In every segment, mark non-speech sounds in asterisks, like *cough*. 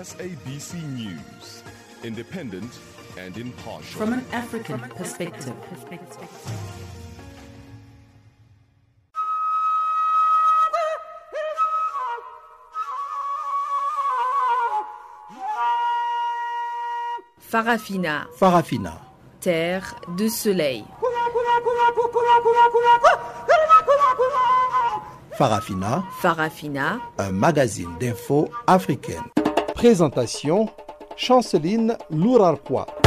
SABC News, independent and impartial. From an African perspective. Farafina, Farafina. terre de soleil. Farafina, Farafina, un magazine d'infos africaine. Présentation Chanceline Lourarquois.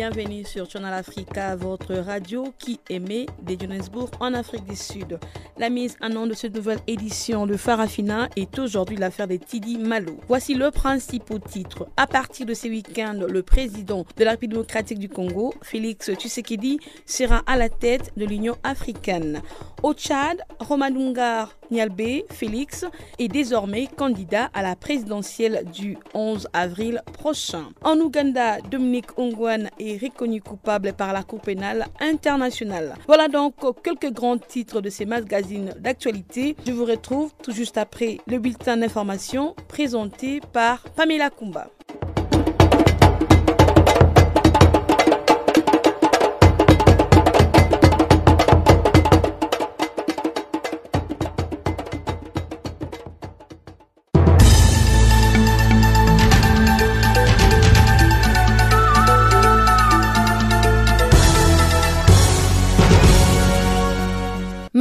Bienvenue sur Channel Africa, votre radio qui émet de Johannesburg en Afrique du Sud. La mise en nom de cette nouvelle édition de Farafina est aujourd'hui l'affaire de Tidi Malo. Voici le principal titre. À partir de ce week-end, le président de la République démocratique du Congo, Félix Tshisekedi, sera à la tête de l'Union africaine. Au Tchad, Romanungar Nyalbe Félix est désormais candidat à la présidentielle du 11 avril prochain. En Ouganda, Dominique Ongwan est reconnu coupable par la Cour pénale internationale. Voilà donc quelques grands titres de ces magazines d'actualité. Je vous retrouve tout juste après le bulletin d'information présenté par Pamela Kumba.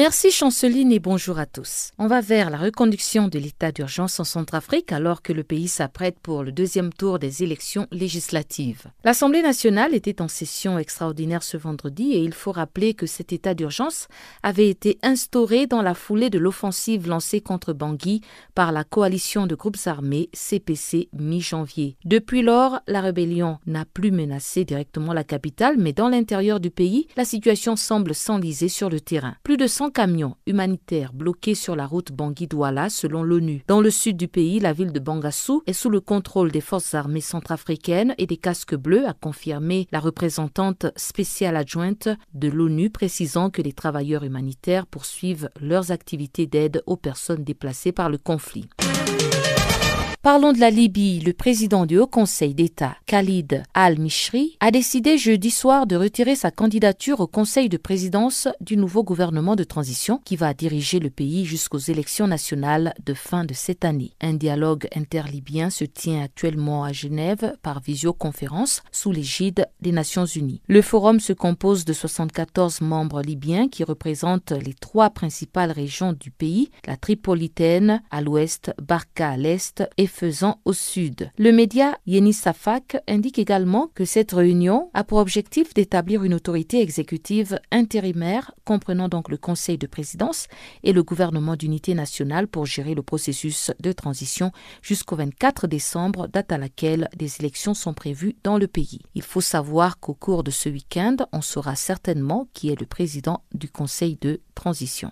Merci Chanceline et bonjour à tous. On va vers la reconduction de l'état d'urgence en Centrafrique alors que le pays s'apprête pour le deuxième tour des élections législatives. L'Assemblée nationale était en session extraordinaire ce vendredi et il faut rappeler que cet état d'urgence avait été instauré dans la foulée de l'offensive lancée contre Bangui par la coalition de groupes armés CPC mi-janvier. Depuis lors, la rébellion n'a plus menacé directement la capitale, mais dans l'intérieur du pays, la situation semble s'enliser sur le terrain. Plus de 100 camions humanitaires bloqués sur la route Bangui-Douala selon l'ONU. Dans le sud du pays, la ville de Bangassou est sous le contrôle des forces armées centrafricaines et des casques bleus, a confirmé la représentante spéciale adjointe de l'ONU, précisant que les travailleurs humanitaires poursuivent leurs activités d'aide aux personnes déplacées par le conflit. Parlons de la Libye. Le président du Haut Conseil d'État, Khalid al-Mishri, a décidé jeudi soir de retirer sa candidature au Conseil de présidence du nouveau gouvernement de transition qui va diriger le pays jusqu'aux élections nationales de fin de cette année. Un dialogue interlibyen se tient actuellement à Genève par visioconférence sous l'égide des Nations Unies. Le forum se compose de 74 membres libyens qui représentent les trois principales régions du pays, la Tripolitaine à l'ouest, Barca à l'est et faisant au sud. Le média Yeni Safak indique également que cette réunion a pour objectif d'établir une autorité exécutive intérimaire comprenant donc le Conseil de présidence et le gouvernement d'unité nationale pour gérer le processus de transition jusqu'au 24 décembre, date à laquelle des élections sont prévues dans le pays. Il faut savoir qu'au cours de ce week-end, on saura certainement qui est le président du Conseil de transition.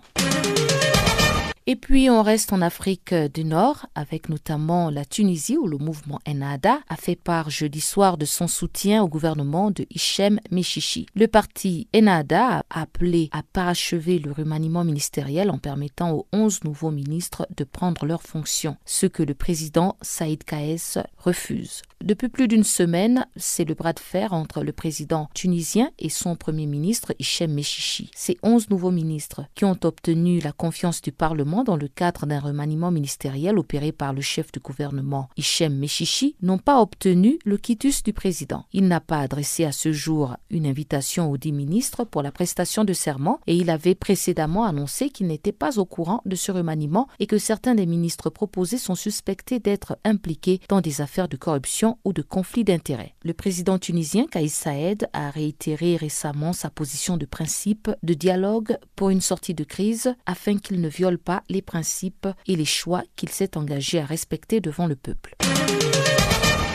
Et puis on reste en Afrique du Nord avec notamment la Tunisie où le mouvement Ennahda a fait part jeudi soir de son soutien au gouvernement de Hichem Mechichi. Le parti Ennahda a appelé à parachever le remaniement ministériel en permettant aux 11 nouveaux ministres de prendre leurs fonctions, ce que le président Saïd Kaès refuse. Depuis plus d'une semaine, c'est le bras de fer entre le président tunisien et son premier ministre Hichem Mechichi. Ces 11 nouveaux ministres qui ont obtenu la confiance du Parlement dans le cadre d'un remaniement ministériel opéré par le chef du gouvernement Hichem Mechichi n'ont pas obtenu le quitus du président. Il n'a pas adressé à ce jour une invitation aux dix ministres pour la prestation de serment et il avait précédemment annoncé qu'il n'était pas au courant de ce remaniement et que certains des ministres proposés sont suspectés d'être impliqués dans des affaires de corruption ou de conflits d'intérêts. Le président tunisien Kaïs Saed a réitéré récemment sa position de principe de dialogue pour une sortie de crise afin qu'il ne viole pas les principes et les choix qu'il s'est engagé à respecter devant le peuple.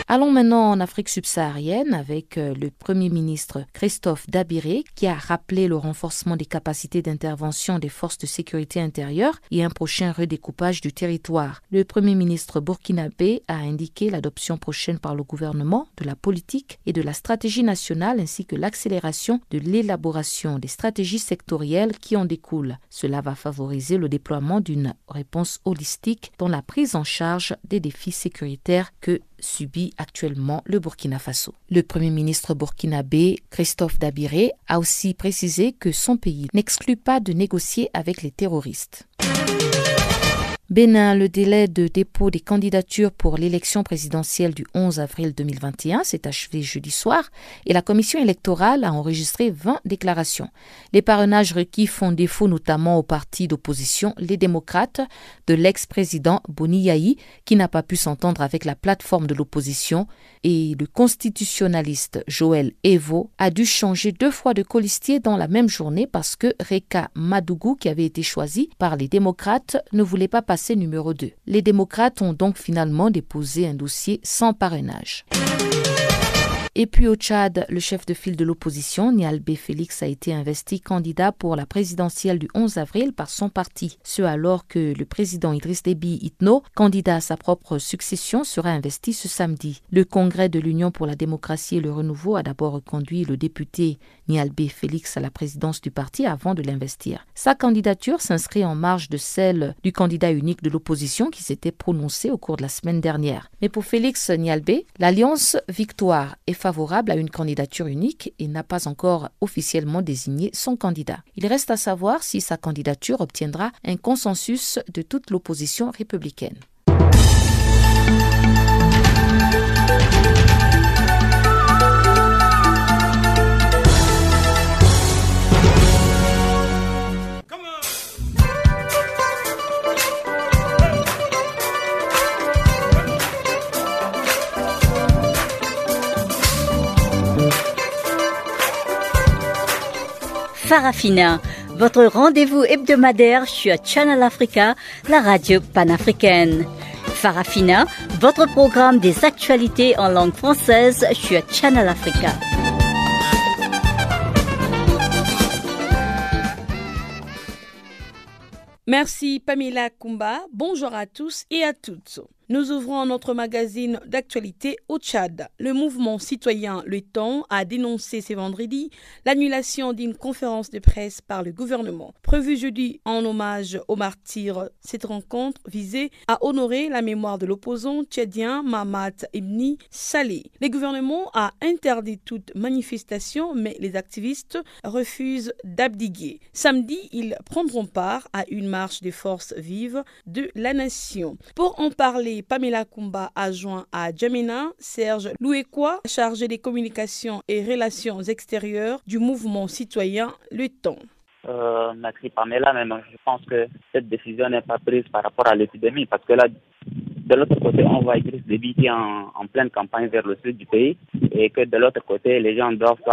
Allons maintenant en Afrique subsaharienne avec euh, le Premier ministre Christophe Dabiré qui a rappelé le renforcement des capacités d'intervention des forces de sécurité intérieure et un prochain redécoupage du territoire. Le Premier ministre burkinabé a indiqué l'adoption prochaine par le gouvernement de la politique et de la stratégie nationale ainsi que l'accélération de l'élaboration des stratégies sectorielles qui en découlent. Cela va favoriser le déploiement d'une réponse holistique dans la prise en charge des défis sécuritaires que subit actuellement le Burkina Faso. Le Premier ministre burkinabé, Christophe Dabiré, a aussi précisé que son pays n'exclut pas de négocier avec les terroristes. Bénin, le délai de dépôt des candidatures pour l'élection présidentielle du 11 avril 2021 s'est achevé jeudi soir et la commission électorale a enregistré 20 déclarations. Les parrainages requis font défaut notamment au parti d'opposition Les démocrates de l'ex-président Boni Yahi qui n'a pas pu s'entendre avec la plateforme de l'opposition et le constitutionnaliste Joël Evo a dû changer deux fois de colistier dans la même journée parce que Reka Madougou qui avait été choisi par les démocrates ne voulait pas numéro 2. Les démocrates ont donc finalement déposé un dossier sans parrainage. Et puis au Tchad, le chef de file de l'opposition, Nialbe Félix, a été investi candidat pour la présidentielle du 11 avril par son parti. Ce alors que le président Idriss Déby Itno, candidat à sa propre succession, sera investi ce samedi. Le congrès de l'Union pour la démocratie et le renouveau a d'abord conduit le député Nialbe Félix à la présidence du parti avant de l'investir. Sa candidature s'inscrit en marge de celle du candidat unique de l'opposition qui s'était prononcé au cours de la semaine dernière. Mais pour Félix Nialbe, l'alliance Victoire est favorable à une candidature unique et n'a pas encore officiellement désigné son candidat. Il reste à savoir si sa candidature obtiendra un consensus de toute l'opposition républicaine. Farafina, votre rendez-vous hebdomadaire sur Channel Africa, la radio panafricaine. Farafina, votre programme des actualités en langue française sur Channel Africa. Merci Pamela Kumba. Bonjour à tous et à toutes. Nous ouvrons notre magazine d'actualité au Tchad. Le mouvement citoyen Le Temps a dénoncé ce vendredi l'annulation d'une conférence de presse par le gouvernement. Prévue jeudi en hommage aux martyrs, cette rencontre visait à honorer la mémoire de l'opposant tchadien Mahamat Ibni Saleh. Le gouvernement a interdit toute manifestation, mais les activistes refusent d'abdiguer. Samedi, ils prendront part à une marche des forces vives de la nation. Pour en parler, Pamela Kumba adjoint à Djamena, Serge Louekwa, chargé des communications et relations extérieures du mouvement citoyen Le. Euh, merci Pamela, mais je pense que cette décision n'est pas prise par rapport à l'épidémie parce que là, de l'autre côté, on voit Idriss Déby qui en, pleine campagne vers le sud du pays et que de l'autre côté, les gens doivent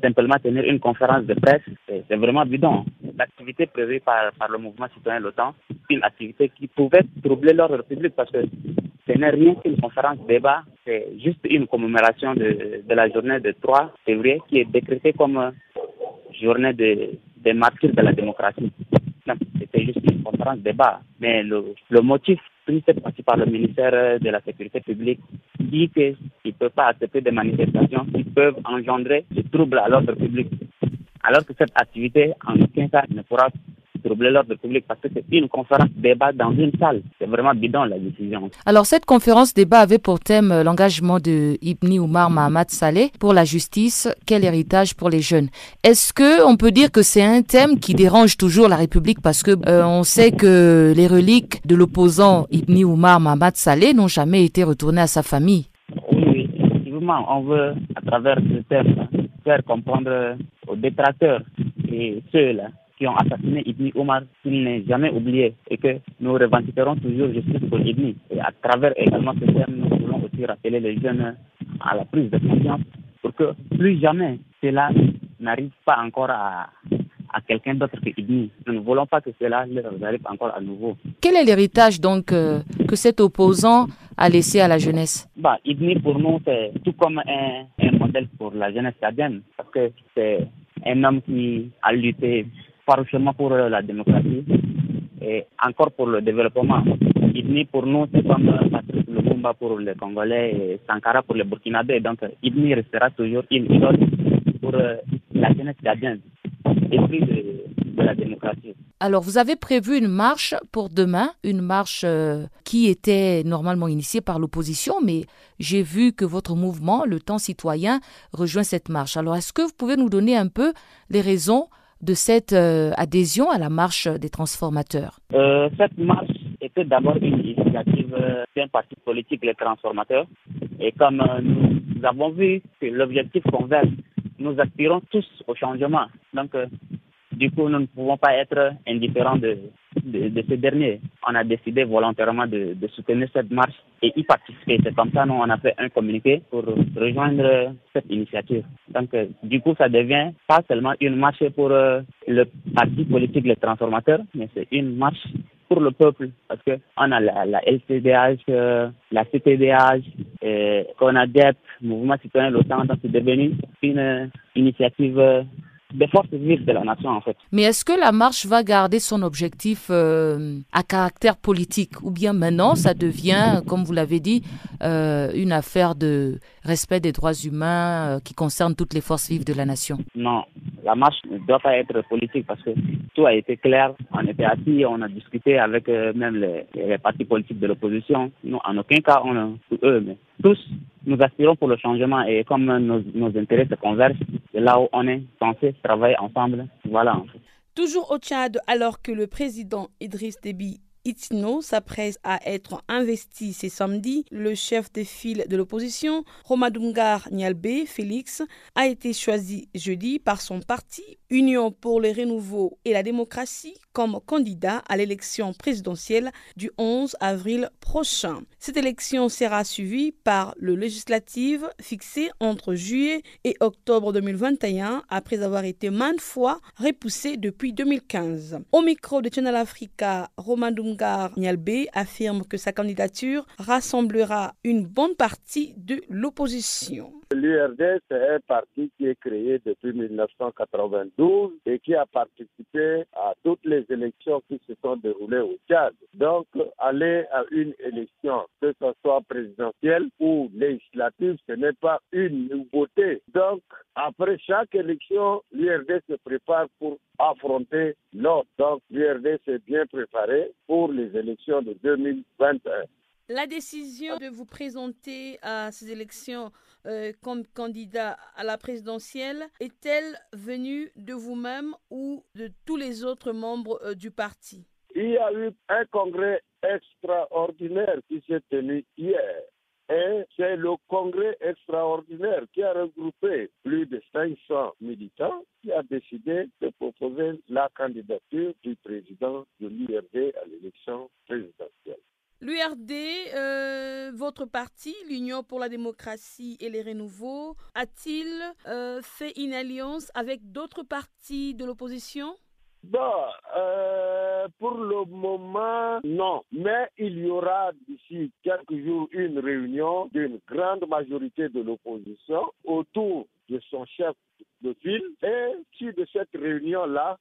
simplement tenir une conférence de presse. C'est vraiment bidon. L'activité prévue par, par le mouvement citoyen l'OTAN, une activité qui pouvait troubler l'ordre public parce que ce n'est rien qu'une conférence débat, c'est juste une commémoration de, de, la journée de 3 février qui est décrétée comme journée de, des martyrs de la démocratie. C'était juste une conférence débat. Mais le, motif pris cette partie par le ministère de la Sécurité publique dit qu'il ne peut pas accepter des manifestations qui peuvent engendrer des troubles à l'ordre public. Alors que cette activité, en aucun cas, ne pourra troubler l'ordre public parce que c'est une conférence débat dans une salle. C'est vraiment bidon la décision. Alors cette conférence débat avait pour thème l'engagement de Ibni Oumar Mahamad Saleh pour la justice, quel héritage pour les jeunes? Est-ce que on peut dire que c'est un thème qui dérange toujours la République? Parce que euh, on sait que les reliques de l'opposant Ibni Oumar Mahamad Saleh n'ont jamais été retournées à sa famille. Oui, oui, effectivement, on veut à travers ce thème faire comprendre aux détracteurs et ceux-là qui ont assassiné Ibni Omar qu'il n'est jamais oublié et que nous revendiquerons toujours justice pour Ibni. Et à travers également ce terme, nous voulons aussi rappeler les jeunes à la prise de conscience pour que plus jamais cela n'arrive pas encore à, à quelqu'un d'autre que Ibni. Nous ne voulons pas que cela leur arrive encore à nouveau. Quel est l'héritage donc euh, que cet opposant à laisser à la jeunesse? Bah, IDNI, pour nous, c'est tout comme un, un modèle pour la jeunesse tchadienne, parce que c'est un homme qui a lutté farouchement pour la démocratie et encore pour le développement. IDNI, pour nous, c'est comme Patrick Lumumba pour les Congolais et Sankara pour les Burkinabés. Donc, IDNI restera toujours une idole pour la jeunesse tchadienne, esprit de, de la démocratie. Alors, vous avez prévu une marche pour demain, une marche euh, qui était normalement initiée par l'opposition, mais j'ai vu que votre mouvement, le temps citoyen, rejoint cette marche. Alors, est-ce que vous pouvez nous donner un peu les raisons de cette euh, adhésion à la marche des transformateurs? Euh, Cette marche était d'abord une initiative d'un parti politique, les transformateurs. Et comme nous avons vu que l'objectif converge, nous aspirons tous au changement. Donc, du coup, nous ne pouvons pas être indifférents de, de, de ce dernier. On a décidé volontairement de, de, soutenir cette marche et y participer. C'est comme ça, nous, on a fait un communiqué pour rejoindre cette initiative. Donc, euh, du coup, ça devient pas seulement une marche pour euh, le parti politique, les transformateurs, mais c'est une marche pour le peuple, parce que on a la, la LCDH, euh, la CTDH, et CONADEP, Mouvement Citoyen L'OTAN, donc c'est devenu une initiative des forces vives de la nation en fait. Mais est-ce que la marche va garder son objectif euh, à caractère politique? Ou bien maintenant ça devient, comme vous l'avez dit, euh, une affaire de respect des droits humains euh, qui concerne toutes les forces vives de la nation? Non, la marche ne doit pas être politique parce que tout a été clair. On était assis, on a discuté avec même les, les, partis politiques de l'opposition. Nous, en aucun cas, on eux, mais tous, nous aspirons pour le changement et comme nos, intérêts se convergent, c'est là où on est censé travailler ensemble. Voilà. En fait. Toujours au Tchad, alors que le président Idriss Déby Itno s'apprête à être investi ce samedi. Le chef des files de l'opposition, Romadungar Nyalbe Félix, a été choisi jeudi par son parti Union pour le renouveau et la démocratie comme candidat à l'élection présidentielle du 11 avril prochain. Cette élection sera suivie par le législative fixé entre juillet et octobre 2021 après avoir été maintes fois repoussé depuis 2015. Au micro de Channel Africa, Romadungar Nyalbe affirme que sa candidature rassemblera une bonne partie de l'opposition. L'URD, c'est un parti qui est créé depuis 1992 et qui a participé à toutes les élections qui se sont déroulées au Tchad. Donc, aller à une élection, que ce soit présidentielle ou législative, ce n'est pas une nouveauté. Donc, après chaque élection, l'URD se prépare pour affronter l'autre. Donc, l'URD s'est bien préparé pour les élections de 2021. La décision de vous présenter à ces élections euh, comme candidat à la présidentielle est-elle venue de vous-même ou de tous les autres membres euh, du parti? Il y a eu un congrès extraordinaire qui s'est tenu hier. Et c'est le congrès extraordinaire qui a regroupé plus de 500 militants qui a décidé de proposer la candidature du président de l'URD à l'élection présidentielle. L'URD, euh, votre parti, l'Union pour la démocratie et les renouveaux, a-t-il euh, fait une alliance avec d'autres partis de l'opposition? Euh, pour le moment, non. Mais il y aura d'ici quelques jours une réunion d'une grande majorité de l'opposition autour de son chef de file. Et sur de cette réunion-là,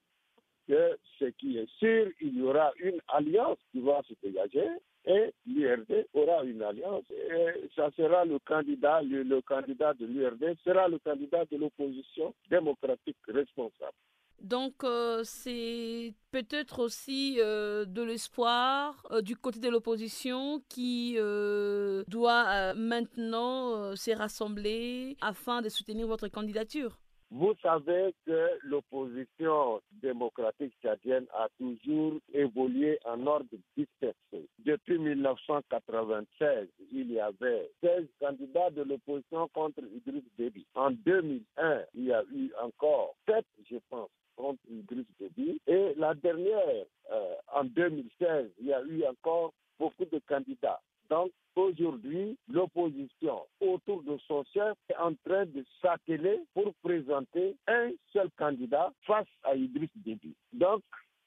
que ce qui est sûr, il y aura une alliance qui va se dégager et l'URD aura une alliance et ça sera le candidat, le, candidat de l'URD sera le candidat de l'opposition démocratique responsable. Donc euh, c'est peut-être aussi euh, de l'espoir euh, du côté de l'opposition qui doit maintenant se rassembler afin de soutenir votre candidature. Vous savez que l'opposition démocratique tchadienne a toujours évolué en ordre dispersé. Depuis 1996, il y avait 16 candidats de l'opposition contre Idriss Déby. En 2001, il y a eu encore 7, je pense, contre Idriss Déby. Et la dernière, euh, en 2016, il y a eu encore beaucoup de candidats. Donc, aujourd'hui, l'opposition autour de son chef est en train de s'atteler pour présenter un seul candidat face à Idriss Déby. Donc,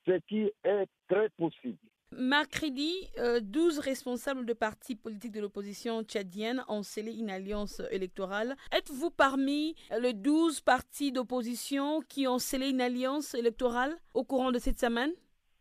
ce qui est très possible. Mercredi, 12 responsables de partis politiques de l'opposition tchadienne ont scellé une alliance électorale. Êtes-vous parmi les 12 partis d'opposition qui ont scellé une alliance électorale au courant de cette semaine?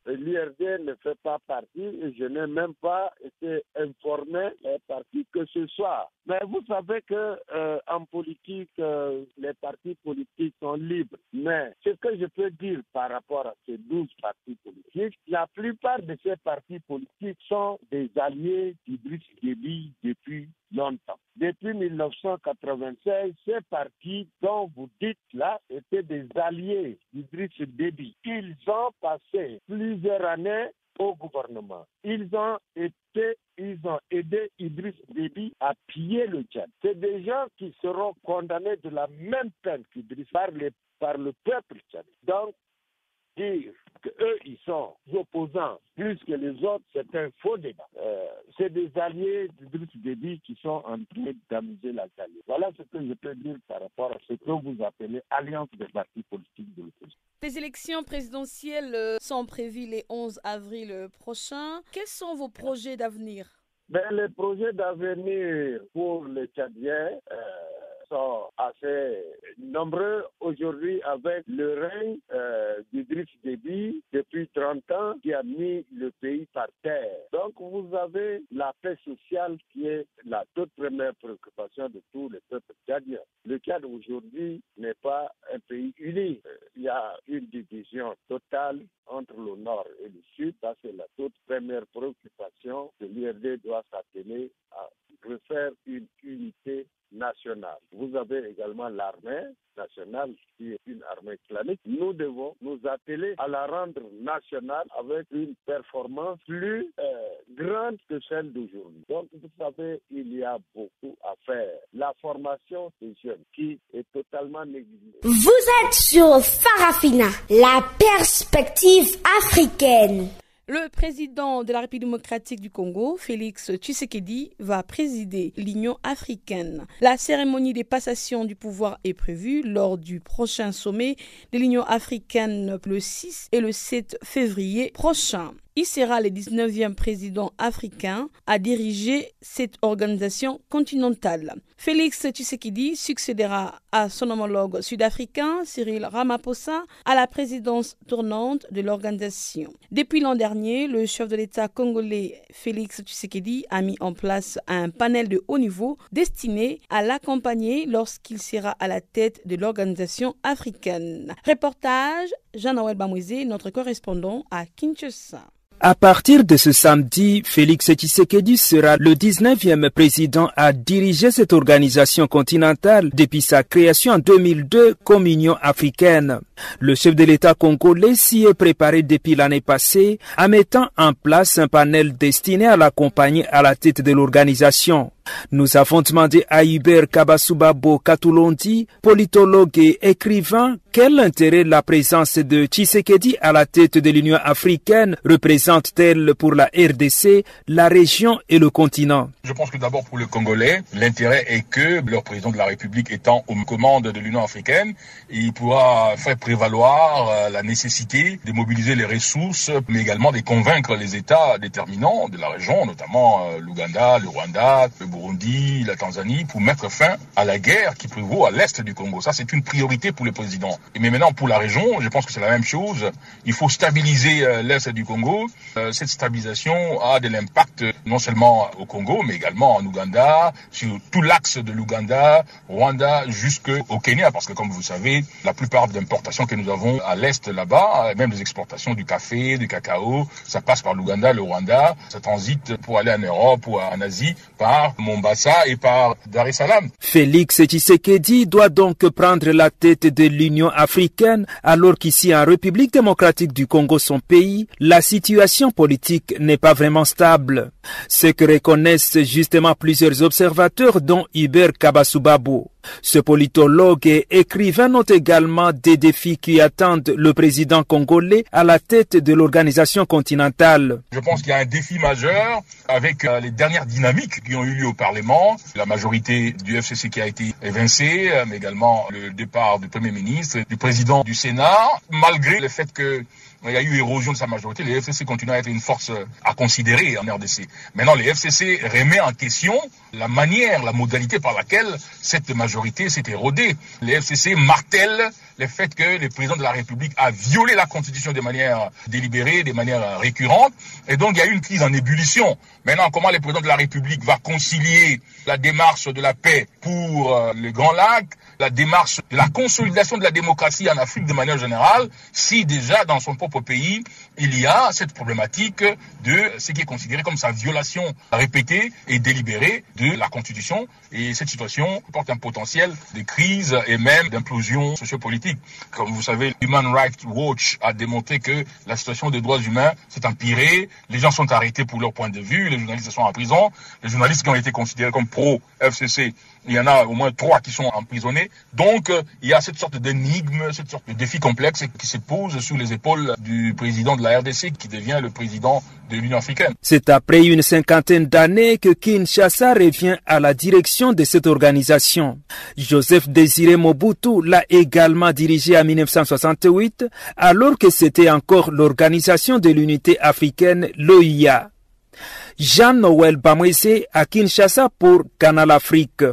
L'IRD ne fait pas partie et je n'ai même pas été informé des partis que ce soit. Mais vous savez que euh, en politique, euh, les partis politiques sont libres. Mais ce que je peux dire par rapport à ces 12 partis politiques, la plupart de ces partis politiques sont des alliés d'Idriss Déby depuis longtemps. Depuis 1996, ces partis dont vous dites là étaient des alliés d'Idriss Déby. Ils ont passé plusieurs années au gouvernement. Ils ont été, ils ont aidé Idriss Déby à piller le Tchad. C'est des gens qui seront condamnés de la même peine qu'Idriss par, par le peuple tchad. Donc, dire qu'eux, ils sont opposants plus que les autres, c'est un faux débat. Euh, c'est des alliés d'Idriss Déby qui sont en train d'amuser la alliés. Voilà ce que je peux dire par rapport à ce que vous appelez alliance des partis politiques de l'opposition. Les élections présidentielles euh, sont prévues le 11 avril prochain. Quels sont vos projets d'avenir? Ben, Les projets d'avenir pour les Tchadiens, euh, sont assez nombreux aujourd'hui avec le règne euh, d'Idriss Déby depuis 30 ans qui a mis le pays par terre. Donc vous avez la paix sociale qui est la toute première préoccupation de tous les peuples tchadiens. Le Tchad aujourd'hui n'est pas un pays uni. Euh, il y a une division totale entre le nord et le sud. Ça, c'est la toute première préoccupation que l'IRD doit s'atteler à refaire une unité nationale. Vous avez également l'armée nationale qui est une armée clanique. Nous devons nous atteler à la rendre nationale avec une performance plus euh, grande que celle d'aujourd'hui. Donc, vous savez, il y a beaucoup à faire. La formation des jeunes qui est totalement négligée. Vous êtes sur Farafina, la perspective africaine. Le président de la République démocratique du Congo, Félix Tshisekedi, va présider l'Union africaine. La cérémonie des passations du pouvoir est prévue lors du prochain sommet de l'Union africaine le 6 et le 7 février prochain. Il sera le 19e président africain à diriger cette organisation continentale. Félix Tshisekedi succédera à son homologue sud-africain Cyril Ramaphosa à la présidence tournante de l'organisation. Depuis l'an dernier, le chef de l'État congolais Félix Tshisekedi a mis en place un panel de haut niveau destiné à l'accompagner lorsqu'il sera à la tête de l'organisation africaine. Reportage Jean-Noël Bamouizé, notre correspondant à Kinshasa. À partir de ce samedi, Félix Tshisekedi sera le 19e président à diriger cette organisation continentale depuis sa création en 2002 comme Union africaine. Le chef de l'État congolais s'y est préparé depuis l'année passée en mettant en place un panel destiné à l'accompagner à la tête de l'organisation. Nous avons demandé à Hubert Kabasubabo Katulondi, politologue et écrivain, quel intérêt la présence de Tshisekedi à la tête de l'Union africaine représente-t-elle pour la RDC, la région et le continent? Je pense que d'abord pour le Congolais, l'intérêt est que leur président de la République étant aux commandes de l'Union africaine, il pourra faire prévaloir euh, la nécessité de mobiliser les ressources, mais également de convaincre les États déterminants de la région, notamment euh, l'Ouganda, le Rwanda, le Burundi, la Tanzanie, pour mettre fin à la guerre qui prévaut à l'est du Congo. Ça, c'est une priorité pour le président. Mais maintenant, pour la région, je pense que c'est la même chose. Il faut stabiliser euh, l'est du Congo. Euh, cette stabilisation a de l'impact non seulement au Congo, mais également en Ouganda, sur tout l'axe de l'Ouganda, Rwanda, jusqu'au Kenya, parce que comme vous savez, la plupart des importations que nous avons à l'est là-bas, même les exportations du café, du cacao, ça passe par l'Ouganda, le Rwanda, ça transite pour aller en Europe ou en Asie par Mombasa et par Dar es Salaam. Félix Tshisekedi doit donc prendre la tête de l'Union africaine alors qu'ici en République démocratique du Congo, son pays, la situation politique n'est pas vraiment stable. Ce que reconnaissent justement plusieurs observateurs dont Hubert Kabasubabo. Ce politologue et écrivain note également des défis qui attendent le président congolais à la tête de l'organisation continentale. Je pense qu'il y a un défi majeur avec euh, les dernières dynamiques qui ont eu lieu Parlement, la majorité du FCC qui a été évincée, euh, mais également le départ du Premier ministre, du président du Sénat, malgré le fait que il y a eu érosion de sa majorité. Les FCC continuent à être une force à considérer en RDC. Maintenant, les FCC remet en question la manière, la modalité par laquelle cette majorité s'est érodée. Les FCC martèlent le fait que le président de la République a violé la Constitution de manière délibérée, de manière récurrente. Et donc, il y a eu une crise en ébullition. Maintenant, comment le président de la République va concilier la démarche de la paix pour euh, le Grand Lac, la démarche de la consolidation de la démocratie en Afrique de manière générale, si déjà dans son propre pays, il y a cette problématique de ce qui est considéré comme sa violation répétée et délibérée de la Constitution. Et cette situation porte un potentiel de crise et même d'implosion sociopolitique. Comme vous savez, Human Rights Watch a démontré que la situation des droits humains s'est empirée, les gens sont arrêtés pour leur point de vue, les journalistes sont en prison, les journalistes qui ont été considérés comme pro-FCC il y en a au moins trois qui sont emprisonnés. Donc, euh, il y a cette sorte d'énigme, cette sorte de défi complexe qui se pose sur les épaules du président de la RDC qui devient le président de l'Union africaine. C'est après une cinquantaine d'années que Kinshasa revient à la direction de cette organisation. Joseph Désiré Mobutu l'a également dirigé en 1968, alors que c'était encore l'organisation de l'unité africaine, l'OIA. Jean-Noël Bamwese à Kinshasa pour Canal Afrique.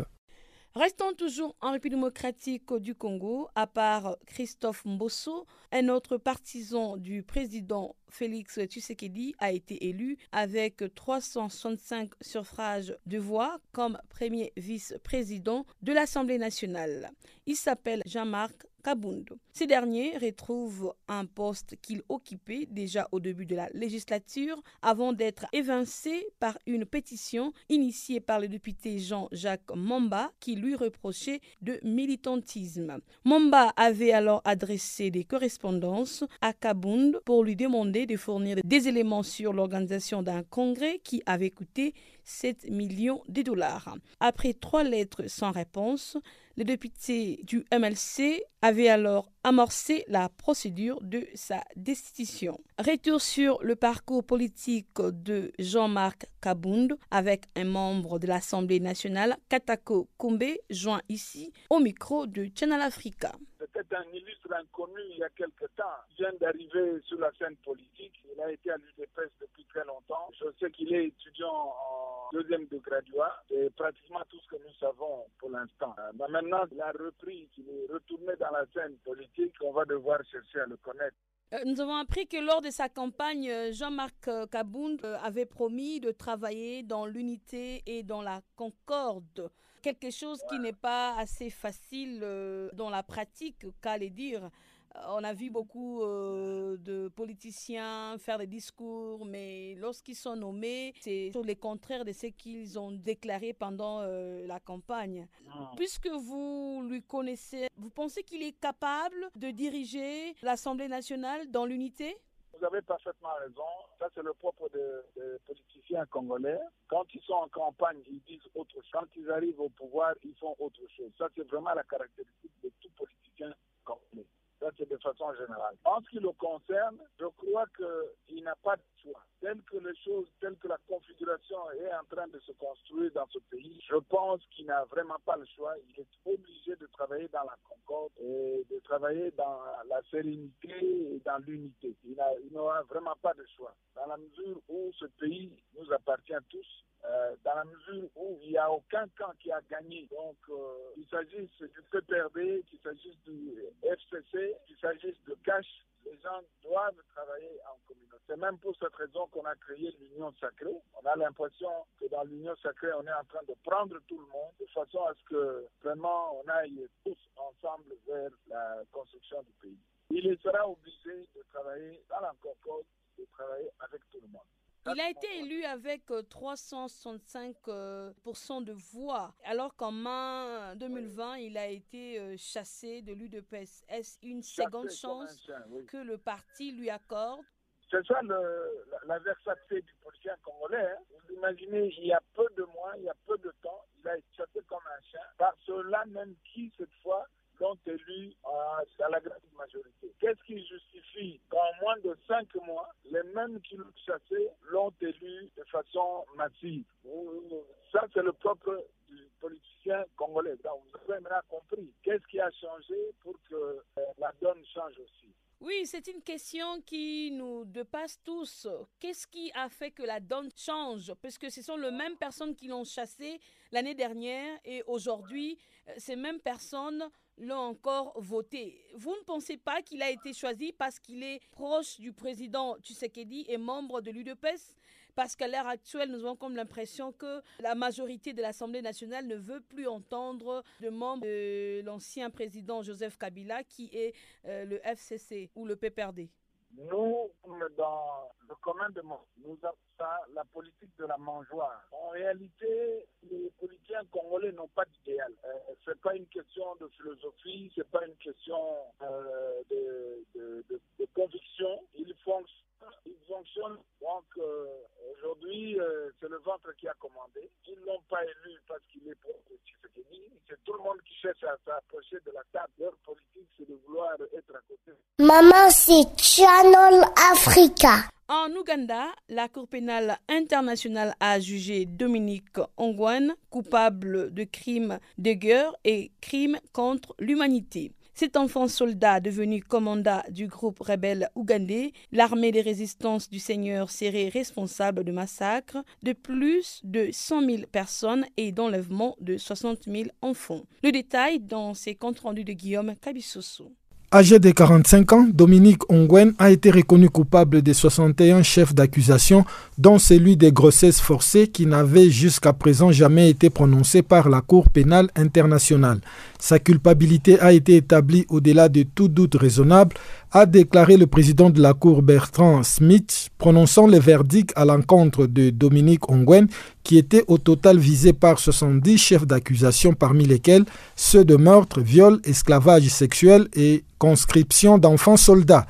Restons toujours en République démocratique du Congo, à part Christophe Mbosso, un autre partisan du président Félix Tshisekedi a été élu avec 365 suffrages de voix comme premier vice-président de l'Assemblée nationale. Il s'appelle Jean-Marc Kabound. Ces derniers retrouvent un poste qu'il occupait déjà au début de la législature avant d'être évincé par une pétition initiée par le député Jean-Jacques Mamba qui lui reprochait de militantisme. Mamba avait alors adressé des correspondances à Kabound pour lui demander de fournir des éléments sur l'organisation d'un congrès qui avait coûté 7 millions de dollars. Après trois lettres sans réponse, le député du MLC avait alors amorcé la procédure de sa destitution. Retour sur le parcours politique de Jean-Marc Kabound avec un membre de l'Assemblée nationale, Katako Kombe, joint ici au micro de Channel Africa. Inconnu il y a quelque temps. Il vient d'arriver sur la scène politique. Il a été à l'UDPS depuis très longtemps. Je sais qu'il est étudiant en deuxième de graduat. C'est pratiquement tout ce que nous savons pour l'instant. Mais maintenant, il a repris, il est retourné dans la scène politique. On va devoir chercher à le connaître. Euh, nous avons appris que lors de sa campagne, euh, Jean-Marc euh, Kabound avait promis de travailler dans l'unité et dans la concorde. Quelque chose qui n'est pas assez facile dans la pratique, qu'à les dire. On a vu beaucoup de politiciens faire des discours, mais lorsqu'ils sont nommés, c'est le contraire de ce qu'ils ont déclaré pendant la campagne. Puisque vous lui connaissez, vous pensez qu'il est capable de diriger l'Assemblée nationale dans l'unité? Vous avez parfaitement raison. Ça, c'est le propre des politiciens congolais. Quand ils sont en campagne, ils disent autre chose. Quand ils arrivent au pouvoir, ils font autre chose. Ça, c'est vraiment la caractéristique de tout politicien congolais. Ça, c'est de façon générale. En ce qui le concerne, je crois qu'il n'a pas de choix. Tel que les choses, telle que la configuration est en train de se construire dans ce pays, je pense qu'il n'a vraiment pas le choix. Il est obligé de travailler dans la concorde et de travailler dans la sérénité et dans l'unité. Il n'aura vraiment pas de choix. Dans la mesure où ce pays nous appartient tous, euh, dans la mesure où il n'y a aucun camp qui a gagné. Donc, euh, qu'il s'agisse du PPRD, qu'il s'agisse du FCC, qu'il s'agisse de Cash, les gens doivent travailler en communauté. C'est même pour cette raison qu'on a créé l'Union sacrée. On a l'impression que dans l'Union sacrée, on est en train de prendre tout le monde de façon à ce que vraiment on aille tous ensemble vers la construction du pays. Il sera obligé de travailler dans la concorde, de travailler avec tout le monde. Il a été élu avec 365% euh, de voix, alors qu'en mai 2020, il a été euh, chassé de l'UDPS. Est-ce une seconde chance que le parti lui accorde c'est ça le, la, du politicien congolais. Hein. Vous imaginez, il y a peu de mois, il y a peu de temps, il a été chassé comme un chien par ceux-là même qui, cette fois, l'ont élu à, à la grande majorité. Qu'est-ce qui justifie qu'en moins de cinq mois, les mêmes qui l'ont chassé l'ont élu de façon massive. Ça, c'est le propre du politicien congolais. Compris qu'est-ce qui a changé pour que euh, la donne change aussi. Oui, c'est une question qui nous dépasse tous. Qu'est-ce qui a fait que la donne change? Parce que ce sont les mêmes personnes qui l'ont chassé l'année dernière et aujourd'hui, euh, ces mêmes personnes l'ont encore voté. Vous ne pensez pas qu'il a été choisi parce qu'il est proche du président Tshisekedi et membre de l'UDPS parce qu'à l'heure actuelle, nous avons comme l'impression que la majorité de l'Assemblée nationale ne veut plus entendre de membres de l'ancien président Joseph Kabila qui est euh, le FCC ou le PPRD. Nous, dans le commun de monde, nous avons ça la politique de la mangeoire. En réalité, les politiciens congolais n'ont pas d'idéal. Euh, c'est pas une question de philosophie, c'est pas une question euh, de, de, de, de, conviction. Ils fonctionnent ils fonctionnent. Donc euh, aujourd'hui, euh, c'est le ventre qui a commandé. Ils l'ont pas élu parce qu'il est pour. C'est tout le monde qui cherche à s'approcher de la table. Leur politique, c'est de vouloir être à côté. Maman, c'est Channel Africa. En Ouganda, la Cour pénale internationale a jugé Dominique Ongwen coupable de crimes de guerre et crimes contre l'humanité. Cet enfant soldat devenu commandant du groupe rebelle ougandais, l'armée des résistances du Seigneur serait responsable de massacres de plus de 100 000 personnes et d'enlèvement de 60 000 enfants. Le détail dans ces comptes rendus de Guillaume Kabissoso. Âgé de 45 ans, Dominique Ongwen a été reconnu coupable de 61 chefs d'accusation, dont celui des grossesses forcées qui n'avait jusqu'à présent jamais été prononcé par la Cour pénale internationale. Sa culpabilité a été établie au-delà de tout doute raisonnable, a déclaré le président de la Cour Bertrand Smith, prononçant le verdict à l'encontre de Dominique Ongwen, qui était au total visé par 70 chefs d'accusation, parmi lesquels ceux de meurtre, viol, esclavage sexuel et conscription d'enfants soldats.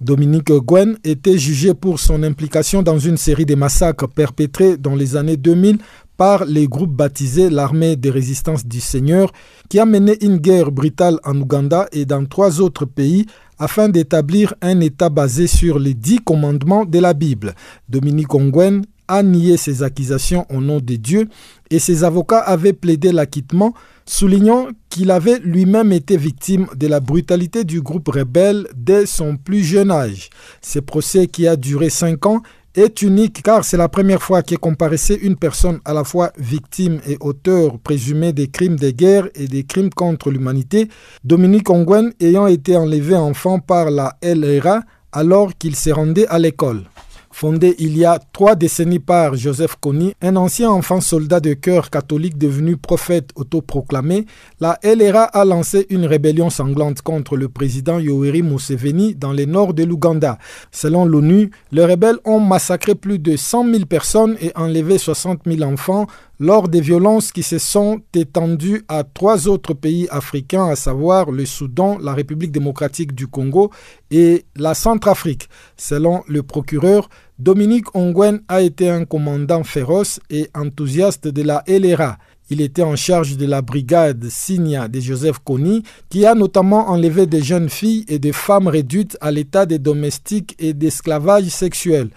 Dominique Gwen était jugé pour son implication dans une série de massacres perpétrés dans les années 2000 par les groupes baptisés l'Armée de résistance du Seigneur, qui a mené une guerre brutale en Ouganda et dans trois autres pays afin d'établir un État basé sur les dix commandements de la Bible. Dominique Ongwen a nié ces accusations au nom de Dieu et ses avocats avaient plaidé l'acquittement, soulignant qu'il avait lui-même été victime de la brutalité du groupe rebelle dès son plus jeune âge. Ce procès qui a duré cinq ans est unique car c'est la première fois qu'est comparaissait une personne à la fois victime et auteur présumé des crimes de guerre et des crimes contre l'humanité, Dominique Ongwen ayant été enlevé enfant par la LRA alors qu'il s'est rendu à l'école. Fondée il y a trois décennies par Joseph Kony, un ancien enfant soldat de cœur catholique devenu prophète autoproclamé, la LRA a lancé une rébellion sanglante contre le président Yoweri Museveni dans le nord de l'Ouganda. Selon l'ONU, les rebelles ont massacré plus de 100 000 personnes et enlevé 60 000 enfants lors des violences qui se sont étendues à trois autres pays africains, à savoir le Soudan, la République démocratique du Congo et la Centrafrique. Selon le procureur, Dominique Ongwen a été un commandant féroce et enthousiaste de la LRA. Il était en charge de la brigade Signa de Joseph Kony, qui a notamment enlevé des jeunes filles et des femmes réduites à l'état de domestiques et d'esclavage sexuel.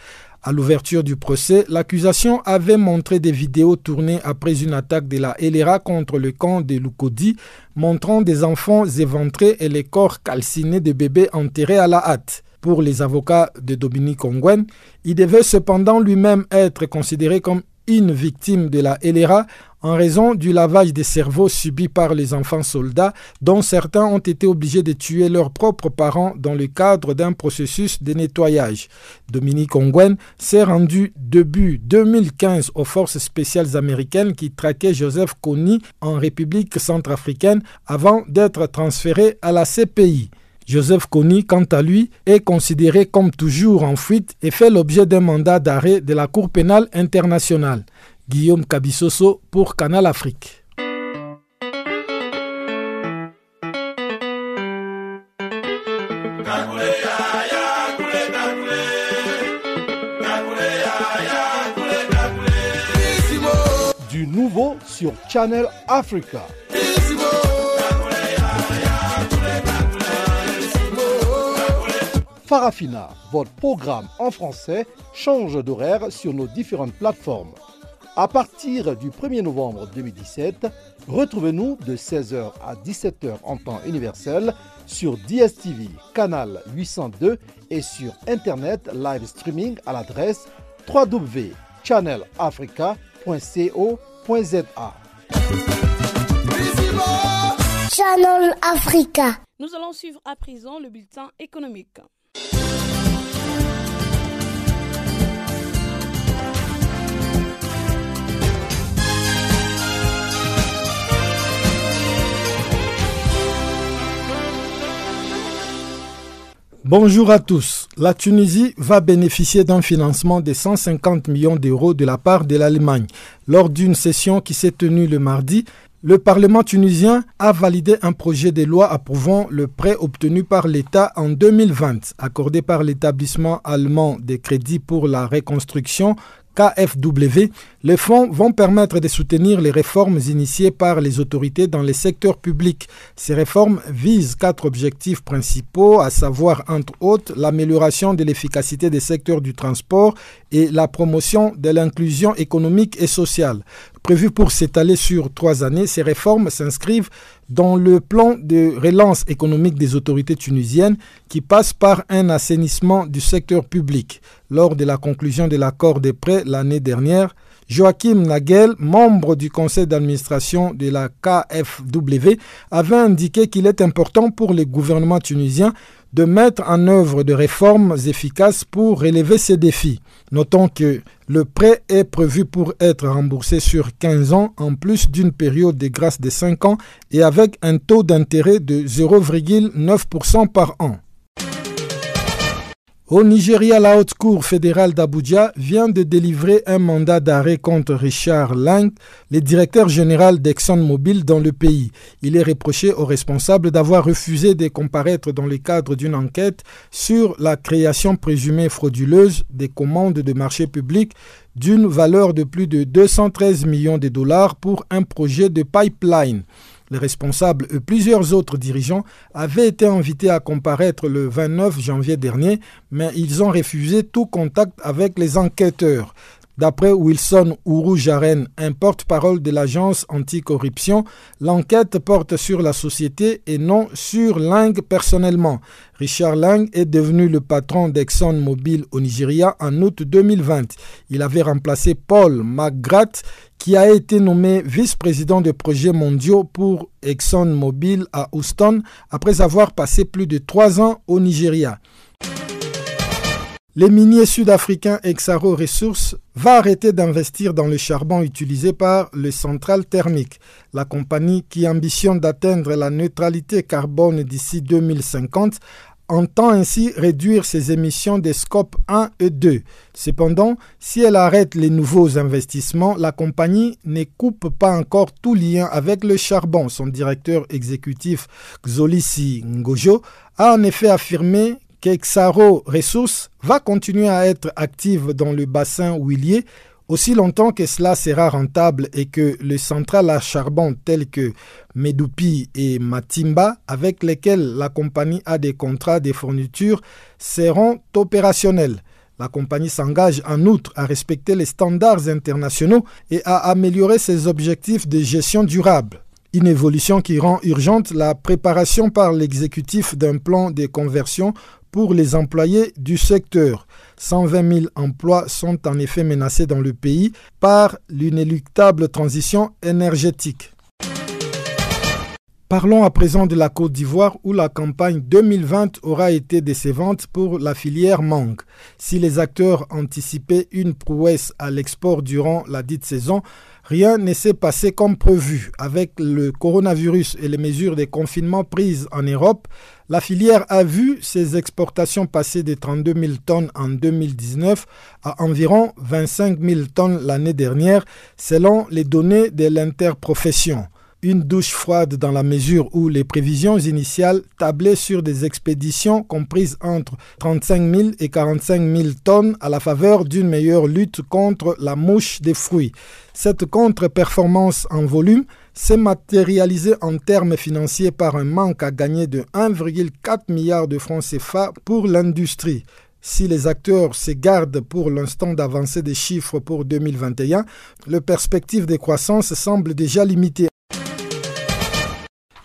À l'ouverture du procès, l'accusation avait montré des vidéos tournées après une attaque de la LRA contre le camp de Lukodi, montrant des enfants éventrés et les corps calcinés de bébés enterrés à la hâte. Pour les avocats de Dominique Ongwen, il devait cependant lui-même être considéré comme une victime de la LRA en raison du lavage des cerveaux subi par les enfants soldats, dont certains ont été obligés de tuer leurs propres parents dans le cadre d'un processus de nettoyage. Dominique Ongwen s'est rendu début 2015 aux forces spéciales américaines qui traquaient Joseph Kony en République centrafricaine avant d'être transféré à la CPI. Joseph Kony, quant à lui, est considéré comme toujours en fuite et fait l'objet d'un mandat d'arrêt de la Cour pénale internationale. Guillaume Kabissoso pour Canal Afrique. Du nouveau sur Channel Africa. Farafina, votre programme en français, change d'horaire sur nos différentes plateformes. À partir du 1er novembre 2017, retrouvez-nous de 16h à 17h en temps universel sur DSTV, canal 802 et sur Internet live streaming à l'adresse www.channelafrica.co.za. Channel Africa. Nous allons suivre à présent le bulletin économique. Bonjour à tous. La Tunisie va bénéficier d'un financement de 150 millions d'euros de la part de l'Allemagne. Lors d'une session qui s'est tenue le mardi, le Parlement tunisien a validé un projet de loi approuvant le prêt obtenu par l'État en 2020, accordé par l'établissement allemand des crédits pour la reconstruction KFW, les fonds vont permettre de soutenir les réformes initiées par les autorités dans les secteurs publics. Ces réformes visent quatre objectifs principaux, à savoir entre autres l'amélioration de l'efficacité des secteurs du transport et la promotion de l'inclusion économique et sociale. Prévues pour s'étaler sur trois années, ces réformes s'inscrivent dans le plan de relance économique des autorités tunisiennes qui passe par un assainissement du secteur public. Lors de la conclusion de l'accord des prêts l'année dernière, Joachim Nagel, membre du conseil d'administration de la KFW, avait indiqué qu'il est important pour les gouvernements tunisiens de mettre en œuvre de réformes efficaces pour relever ces défis. Notons que le prêt est prévu pour être remboursé sur 15 ans en plus d'une période de grâce de 5 ans et avec un taux d'intérêt de 0,9% par an. Au Nigeria, la haute cour fédérale d'Abuja vient de délivrer un mandat d'arrêt contre Richard Lang, le directeur général d'ExxonMobil dans le pays. Il est reproché aux responsables d'avoir refusé de comparaître dans le cadre d'une enquête sur la création présumée frauduleuse des commandes de marché public d'une valeur de plus de 213 millions de dollars pour un projet de pipeline. Les responsables et plusieurs autres dirigeants avaient été invités à comparaître le 29 janvier dernier, mais ils ont refusé tout contact avec les enquêteurs. D'après Wilson Ourou Jaren, un porte-parole de l'agence anticorruption, l'enquête porte sur la société et non sur Lang personnellement. Richard Lang est devenu le patron d'ExxonMobil au Nigeria en août 2020. Il avait remplacé Paul McGrath qui a été nommé vice-président de projets mondiaux pour ExxonMobil à Houston après avoir passé plus de trois ans au Nigeria. Les miniers sud-africains Exaro Resources va arrêter d'investir dans le charbon utilisé par les centrales thermiques. La compagnie qui ambitionne d'atteindre la neutralité carbone d'ici 2050 entend ainsi réduire ses émissions des scopes 1 et 2. Cependant, si elle arrête les nouveaux investissements, la compagnie ne coupe pas encore tout lien avec le charbon. Son directeur exécutif Xolisi Ngojo a en effet affirmé qu'Exaro Ressources va continuer à être active dans le bassin huilier aussi longtemps que cela sera rentable et que les centrales à charbon telles que Medupi et Matimba, avec lesquelles la compagnie a des contrats de fourniture, seront opérationnelles. La compagnie s'engage en outre à respecter les standards internationaux et à améliorer ses objectifs de gestion durable. Une évolution qui rend urgente la préparation par l'exécutif d'un plan de conversion pour les employés du secteur. 120 000 emplois sont en effet menacés dans le pays par l'inéluctable transition énergétique. Parlons à présent de la Côte d'Ivoire où la campagne 2020 aura été décevante pour la filière mangue. Si les acteurs anticipaient une prouesse à l'export durant la dite saison, rien ne s'est passé comme prévu. Avec le coronavirus et les mesures de confinement prises en Europe, la filière a vu ses exportations passer de 32 000 tonnes en 2019 à environ 25 000 tonnes l'année dernière, selon les données de l'interprofession. une douche froide dans la mesure où les prévisions initiales tablaient sur des expéditions comprises entre 35 000 et 45 000 tonnes à la faveur d'une meilleure lutte contre la mouche des fruits. Cette contre-performance en volume s'est matérialisée en termes financiers par un manque à gagner de 1,4 milliard de francs CFA pour l'industrie. Si les acteurs se gardent pour l'instant d'avancer des chiffres pour 2021, le perspective de croissance semble déjà limitée.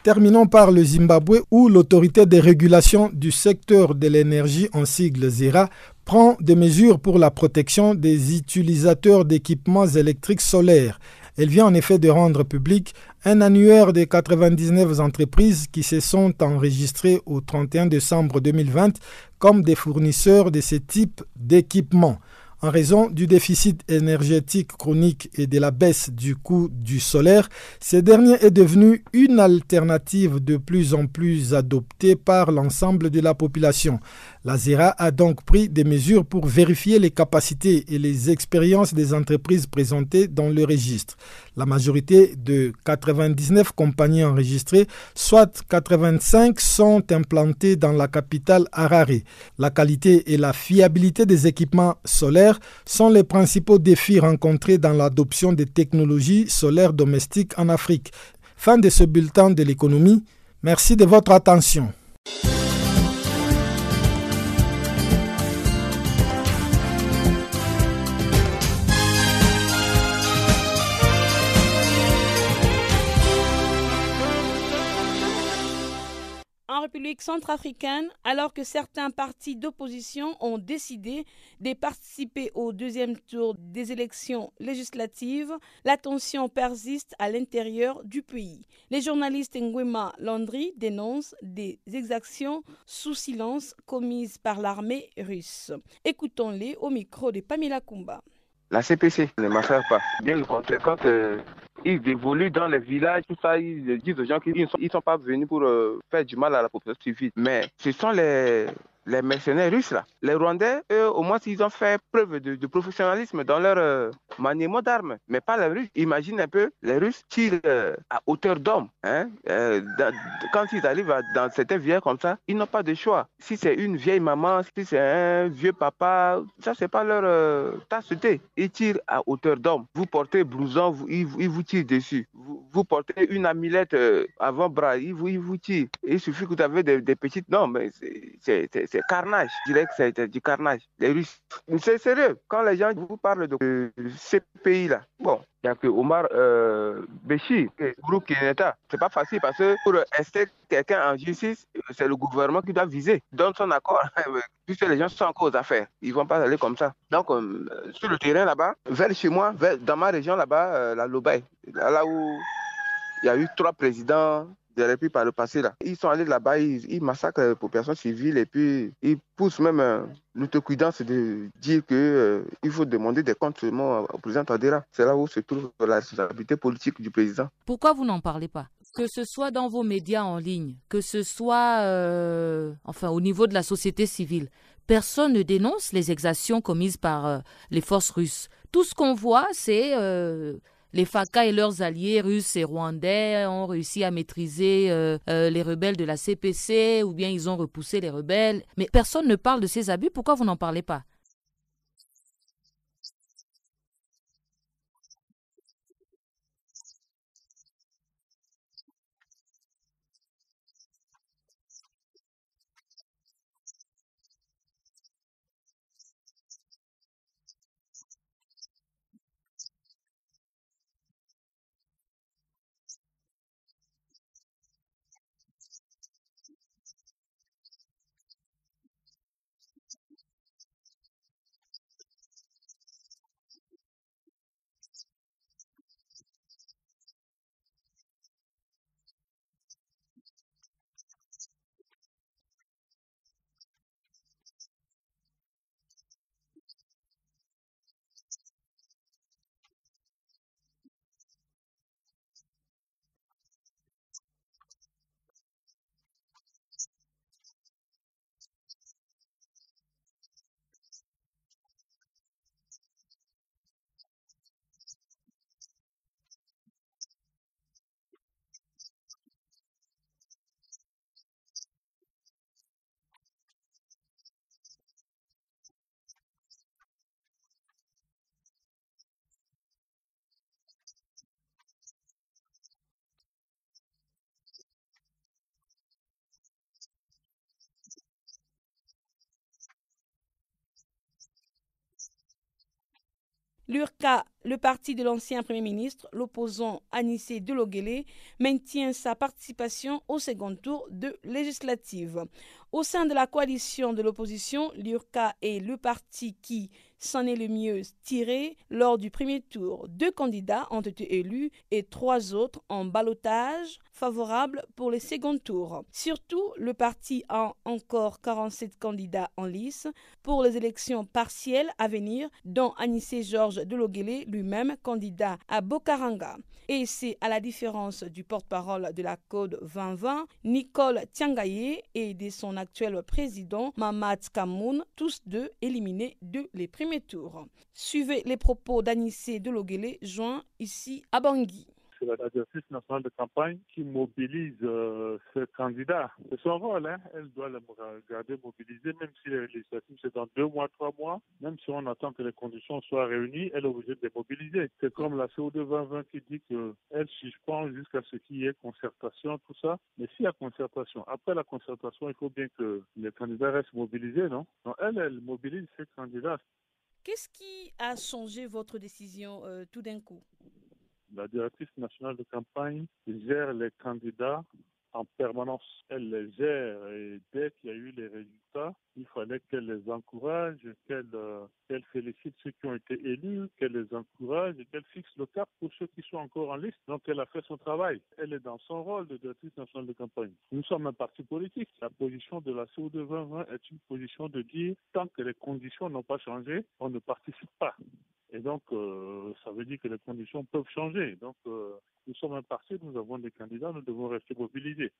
Terminons par le Zimbabwe où l'autorité de régulation du secteur de l'énergie en sigle ZERA prend des mesures pour la protection des utilisateurs d'équipements électriques solaires. Elle vient en effet de rendre public un annuaire de 99 entreprises qui se sont enregistrées au 31 décembre 2020 comme des fournisseurs de ce type d'équipements. En raison du déficit énergétique chronique et de la baisse du coût du solaire, ce dernier est devenu une alternative de plus en plus adoptée par l'ensemble de la population. La ZERA a donc pris des mesures pour vérifier les capacités et les expériences des entreprises présentées dans le registre. La majorité de 99 compagnies enregistrées, soit 85, sont implantées dans la capitale Harare. La qualité et la fiabilité des équipements solaires sont les principaux défis rencontrés dans l'adoption des technologies solaires domestiques en Afrique. Fin de ce bulletin de l'économie. Merci de votre attention. République centrafricaine, alors que certains partis d'opposition ont décidé de participer au deuxième tour des élections législatives, la tension persiste à l'intérieur du pays. Les journalistes Nguema Landry dénoncent des exactions sous silence commises par l'armée russe. Écoutons-les au micro de Pamela Kumba. La CPC ne m'affaire pas. Bien au contraire, quand euh, ils évoluent dans les villages, tout ça, ils disent aux gens qu'ils ne sont, sont, pas venus pour euh, faire du mal à la population civile. Mais ce sont les, les mercenaires russes là. Les Rwandais, eux, au moins, ils ont fait preuve de, professionnalisme dans leur euh, maniement d'armes, mais pas les Russes. Imagine un peu, les Russes tirent euh, à hauteur d'homme. Hein? Euh, quand ils arrivent dans certains villages comme ça, ils n'ont pas de choix. Si c'est une vieille maman, si c'est un vieux papa, ça c'est pas leur tasse de thé. Ils tirent à hauteur d'homme. Vous portez blouson, ils, vous tirent dessus. Vous, portez une amulette avant-bras, ils vous, ils vous tirent. Il suffit que vous avez des, des petites... Non, mais c'est carnage. Je dirais que c'est du carnage. Les Russes, c'est sérieux. Quand les gens vous parlent de ces pays-là, bon, il n'y a que Omar euh, Béchi, groupe Kineta. C'est pas facile parce que pour installer quelqu'un en justice, c'est le gouvernement qui doit viser. Donne son accord, *laughs* puisque les gens sont encore aux affaires. Ils vont pas aller comme ça. Donc, euh, sur le terrain là-bas, vers chez moi, dans ma région là-bas, euh, la Lobaye, là où il y a eu trois présidents par le passé là. Ils sont allés là-bas, ils, massacrent les populations civiles et puis ils poussent même euh, l'autocuidance de dire que euh, faut demander des comptes seulement au président Tadera. C'est là où se trouve la responsabilité politique du président. Pourquoi vous n'en parlez pas? Que ce soit dans vos médias en ligne, que ce soit euh, enfin au niveau de la société civile, personne ne dénonce les exactions commises par euh, les forces russes. Tout ce qu'on voit, c'est les FACA et leurs alliés russes et rwandais ont réussi à maîtriser euh, euh, les rebelles de la CPC ou bien ils ont repoussé les rebelles. Mais personne ne parle de ces abus. Pourquoi vous n'en parlez pas? L'URCA, le parti de l'ancien Premier ministre, l'opposant Anissé Delogele, maintient sa participation au second tour de législative. Au sein de la coalition de l'opposition, l'URCA est le parti qui s'en est le mieux tiré lors du premier tour. Deux candidats ont été élus et trois autres en balotage favorable pour les seconds tours. Surtout, le parti a encore 47 candidats en lice pour les élections partielles à venir, dont Anissé Georges Delogele, lui-même candidat à Bokaranga. Et c'est à la différence du porte-parole de la Code 2020, Nicole Tiangaye et de son actuel président Mamad Kamoun, tous deux éliminés de les tours. Suivez les propos d'Anissé Delogele, joint ici à Bangui c'est la directrice nationale de campagne qui mobilise euh, ses candidats. C'est son rôle, hein. elle doit le garder mobilisé, même si les législatives c'est dans deux mois, trois mois, même si on attend que les conditions soient réunies, elle est obligée de les mobiliser. C'est comme la CO2 2020 qui dit qu'elle suspend jusqu'à ce qu'il y ait concertation, tout ça. Mais s'il y a concertation, après la concertation, il faut bien que les candidats restent mobilisés, non elle, elle mobilise ses candidats. Qu'est-ce qui a changé votre décision euh, tout d'un coup? La directrice nationale de campagne gère les candidats en permanence. Elle les gère et dès qu'il y a eu les résultats, il fallait qu'elle les encourage, euh, qu'elle félicite ceux qui ont été élus, qu'elle les encourage et qu'elle fixe le cap pour ceux qui sont encore en liste. Donc elle a fait son travail. Elle est dans son rôle de directrice nationale de campagne. Nous sommes un parti politique. La position de la CO2 2020 est une position de dire tant que les conditions n'ont pas changé, on ne participe pas. Et donc, euh, ça veut dire que les conditions peuvent changer. Donc, euh, nous sommes un parti, nous avons des candidats, nous devons rester mobilisés.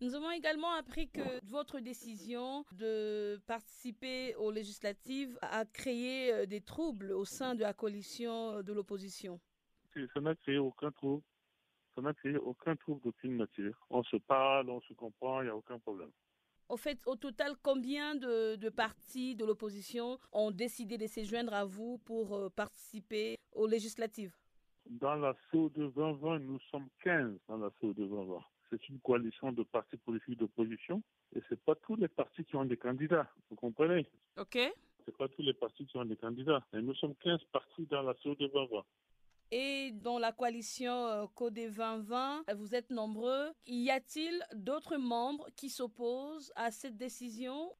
Nous avons également appris que votre décision de participer aux législatives a créé euh, des troubles au sein de la coalition de l'opposition. Ça n'a créé aucun trouble. Ça n'a créé aucun trouble d'aucune nature. On se parle, on se comprend, il n'y a aucun problème. Au fait, au total, combien de, partis de l'opposition ont décidé de se joindre à vous pour euh, participer aux législatives? Dans la SO de 2020, nous sommes 15 dans la SO de 2020. C'est une coalition de partis politiques d'opposition et ce pas tous les partis qui ont des candidats. Vous comprenez? Ok. Ce pas tous les partis qui ont des candidats. Et nous sommes 15 partis dans la SO de 2020. Et dans la coalition euh, Code 2020, vous êtes nombreux. Y a-t-il d'autres membres qui s'opposent à cette décision?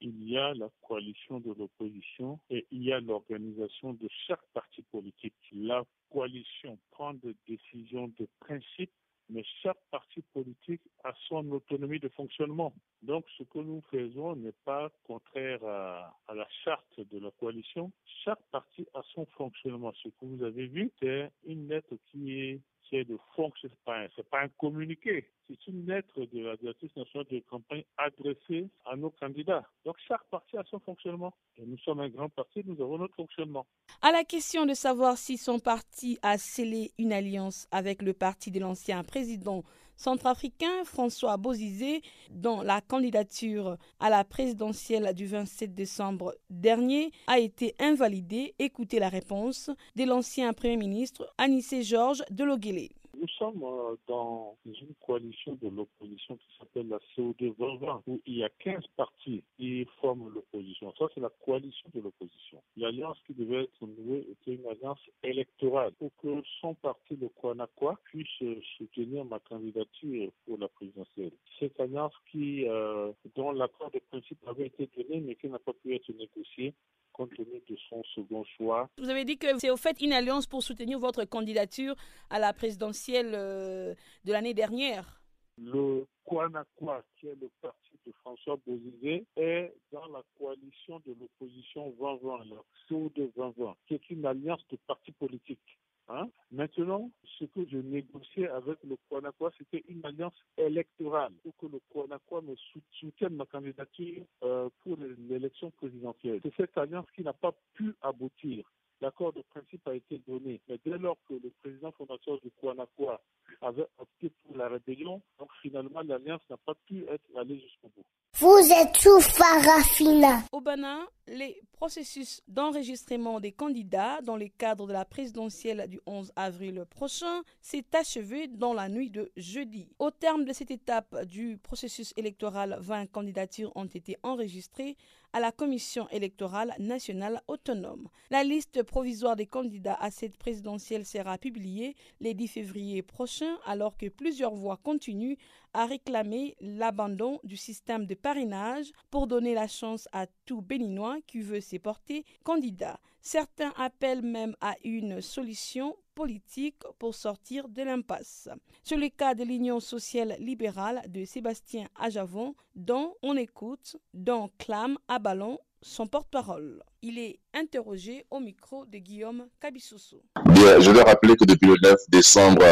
Il y a la coalition de l'opposition et il y a l'organisation de chaque parti politique. La coalition prend des décisions de principe mais chaque parti politique a son autonomie de fonctionnement. Donc ce que nous faisons n'est pas contraire à, la charte de la coalition. Chaque parti a son fonctionnement. Ce que vous avez vu, c'est une lettre qui est, qui est de fonction, c'est pas un communiqué c'est une lettre de la directrice nationale de campagne adressée à nos candidats. Donc chaque parti a son fonctionnement. Nous sommes un grand parti, nous avons notre fonctionnement. À la question de savoir si son parti a scellé une alliance avec le parti de l'ancien président centrafricain François Bozizé dans la candidature à la présidentielle du 27 décembre dernier a été invalidée. Écoutez la réponse de l'ancien Premier ministre Anissé Georges de. Nous sommes euh, dans une coalition de l'opposition qui s'appelle la CO2 2020, où il y a 15 partis qui forment l'opposition. Ça, c'est la coalition de l'opposition. L'alliance qui devait être nouée était une alliance électorale pour que son parti, le Kwanakwa, puisse soutenir ma candidature pour la présidentielle. Cette alliance qui, euh, dont l'accord de principe avait été donné, mais qui n'a pas pu être négocié compte tenu de son second choix. Vous avez dit que c'est au fait une alliance pour soutenir votre candidature à la présidentielle euh, de l'année dernière. Le Kwanakwa, qui est le parti de François Bozizé, est dans la coalition de l'opposition 2020, la CO2 2020, qui est une alliance de partis politiques. Hein? Maintenant, ce que je négociais avec le Kwanakwa, c'était une alliance électorale pour que le Kwanakwa me soutienne ma candidature euh, pour l'élection présidentielle. C'est cette alliance qui n'a pas pu aboutir. L'accord de principe a été donné, mais dès lors que le président fondateur du Kwanakwa avait opté pour la rébellion, donc finalement l'alliance n'a pas pu être allée jusqu'au bout. Vous êtes sous Farafina? Au Bénin, les processus d'enregistrement des candidats dans le cadre de la présidentielle du 11 avril prochain s'est achevé dans la nuit de jeudi. Au terme de cette étape du processus électoral, 20 candidatures ont été enregistrées à la Commission électorale nationale autonome. La liste provisoire des candidats à cette présidentielle sera publiée le 10 février prochain alors que plusieurs voix continuent à réclamer l'abandon du système de parrainage pour donner la chance à tout Béninois qui veut se porter candidat. Certains appellent même à une solution politique pour sortir de l'impasse. C'est le cas de l'Union sociale libérale de Sébastien Ajavon, dont on écoute, dont clame à ballon son porte-parole. Il est interrogé au micro de Guillaume Cabissoussou. Bien, je dois rappeler que depuis le 9 décembre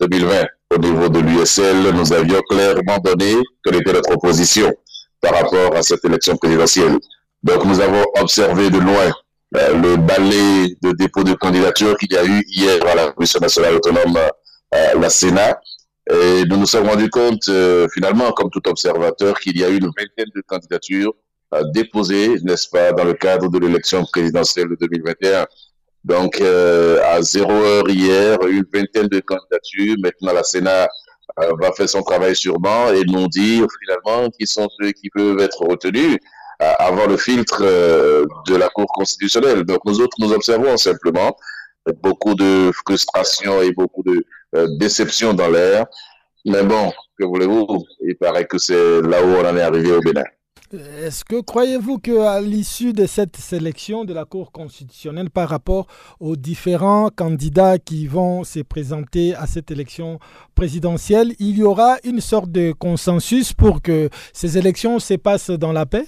2020, euh, au niveau de l'USL, nous avions clairement donné quelle était notre opposition par rapport à cette élection présidentielle. Donc nous avons observé de loin euh, le balai de dépôt de candidature qu'il y a eu hier à la Commission nationale autonome, euh, la Sénat. Et nous nous sommes rendus compte, finalement, comme tout observateur, qu'il y a eu une vingtaine de candidatures déposé, n'est-ce pas, dans le cadre de l'élection présidentielle de 2021. Donc, euh, à zéro heure hier, une vingtaine de candidatures. Maintenant, la Sénat euh, va faire son travail sûrement et nous dire finalement qui sont ceux qui peuvent être retenus euh, avant le filtre de la Cour constitutionnelle. Donc, nous autres, nous observons simplement beaucoup de frustration et beaucoup de déception dans l'air. Mais bon, que voulez-vous? Il paraît que c'est là où on en est arrivé au Bénin. Est-ce que croyez-vous qu'à l'issue de cette sélection de la Cour constitutionnelle par rapport aux différents candidats qui vont se présenter à cette élection présidentielle, il y aura une sorte de consensus pour que ces élections se passent dans la paix?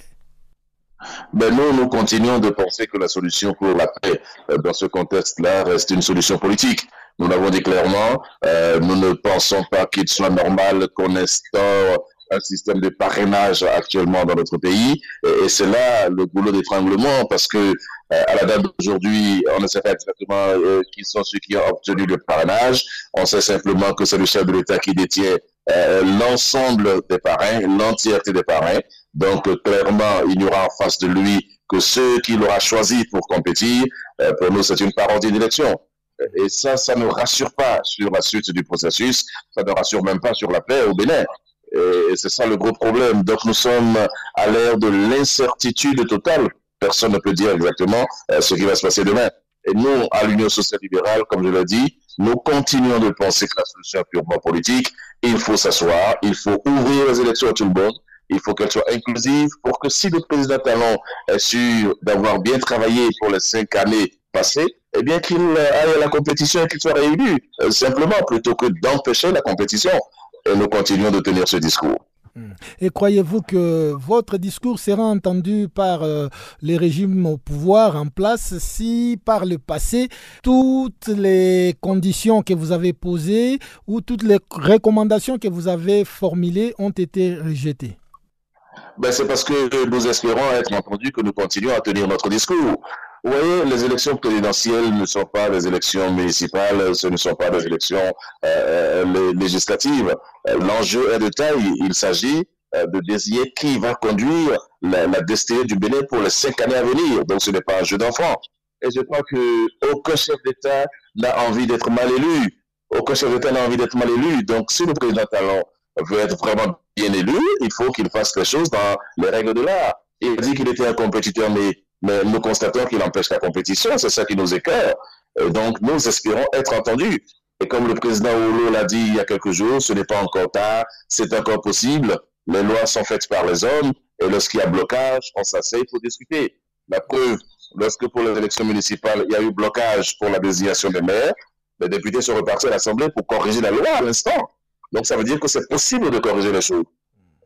Ben nous, nous continuons de penser que la solution pour la paix euh, dans ce contexte-là reste une solution politique. Nous l'avons dit clairement, euh, nous ne pensons pas qu'il soit normal qu'on instaure un système de parrainage actuellement dans notre pays. Et, c'est là le boulot d'étranglement parce que euh, à la date d'aujourd'hui, on ne sait pas exactement euh, qui sont ceux qui ont obtenu le parrainage. On sait simplement que c'est le chef de l'État qui détient euh, l'ensemble des parrains, l'entièreté des parrains. Donc clairement, il n'y aura en face de lui que ceux qu'il aura choisis pour compétir. pour nous, c'est une parodie d'élection. Et ça, ça ne rassure pas sur la suite du processus, ça ne rassure même pas sur la paix au Bénin. Et c'est ça le gros problème. Donc nous sommes à l'ère de l'incertitude totale. Personne ne peut dire exactement euh, ce qui va se passer demain. Et nous, à l'Union sociale libérale, comme je l'ai dit, nous continuons de penser que la solution est purement politique. Il faut s'asseoir, il faut ouvrir les élections à tout le monde, il faut qu'elles soient inclusives pour que si le président Talon est sûr d'avoir bien travaillé pour les cinq années passées, eh bien qu'il aille à la compétition et qu'il soit réélu, euh, simplement, plutôt que d'empêcher la compétition et nous continuons de tenir ce discours. Et croyez-vous que votre discours sera entendu par euh, les régimes au pouvoir en place si par le passé toutes les conditions que vous avez posées ou toutes les recommandations que vous avez formulées ont été rejetées? Ben, C'est parce que nous espérons être entendus que nous continuons à tenir notre discours. Vous voyez, les élections présidentielles ne sont pas des élections municipales, ce ne sont pas des élections euh, euh législatives. Euh, l'enjeu est de taille. Il s'agit euh, de désigner qui va conduire la, destinée du Bénin pour les cinq années à venir. Donc, ce n'est pas un jeu d'enfant. Et je crois que aucun chef d'État n'a envie d'être mal élu. Aucun chef d'État n'a envie d'être mal élu. Donc, si le président Talon veut être vraiment bien élu, il faut qu'il fasse les choses dans les règles de l'art. Il a dit qu'il était un compétiteur, mais mais nous constatons qu'il empêche la compétition, c'est ça qui nous écœure. donc, nous espérons être entendus. Et comme le président Olo l'a dit il y a quelques jours, ce n'est pas encore tard, c'est encore possible. Les lois sont faites par les hommes, et lorsqu'il y a blocage, on s'assied pour discuter. La preuve, lorsque pour les élections municipales, il y a eu blocage pour la désignation des maires, les députés sont repartis à l'Assemblée pour corriger la loi à l'instant. Donc, ça veut dire que c'est possible de corriger les choses.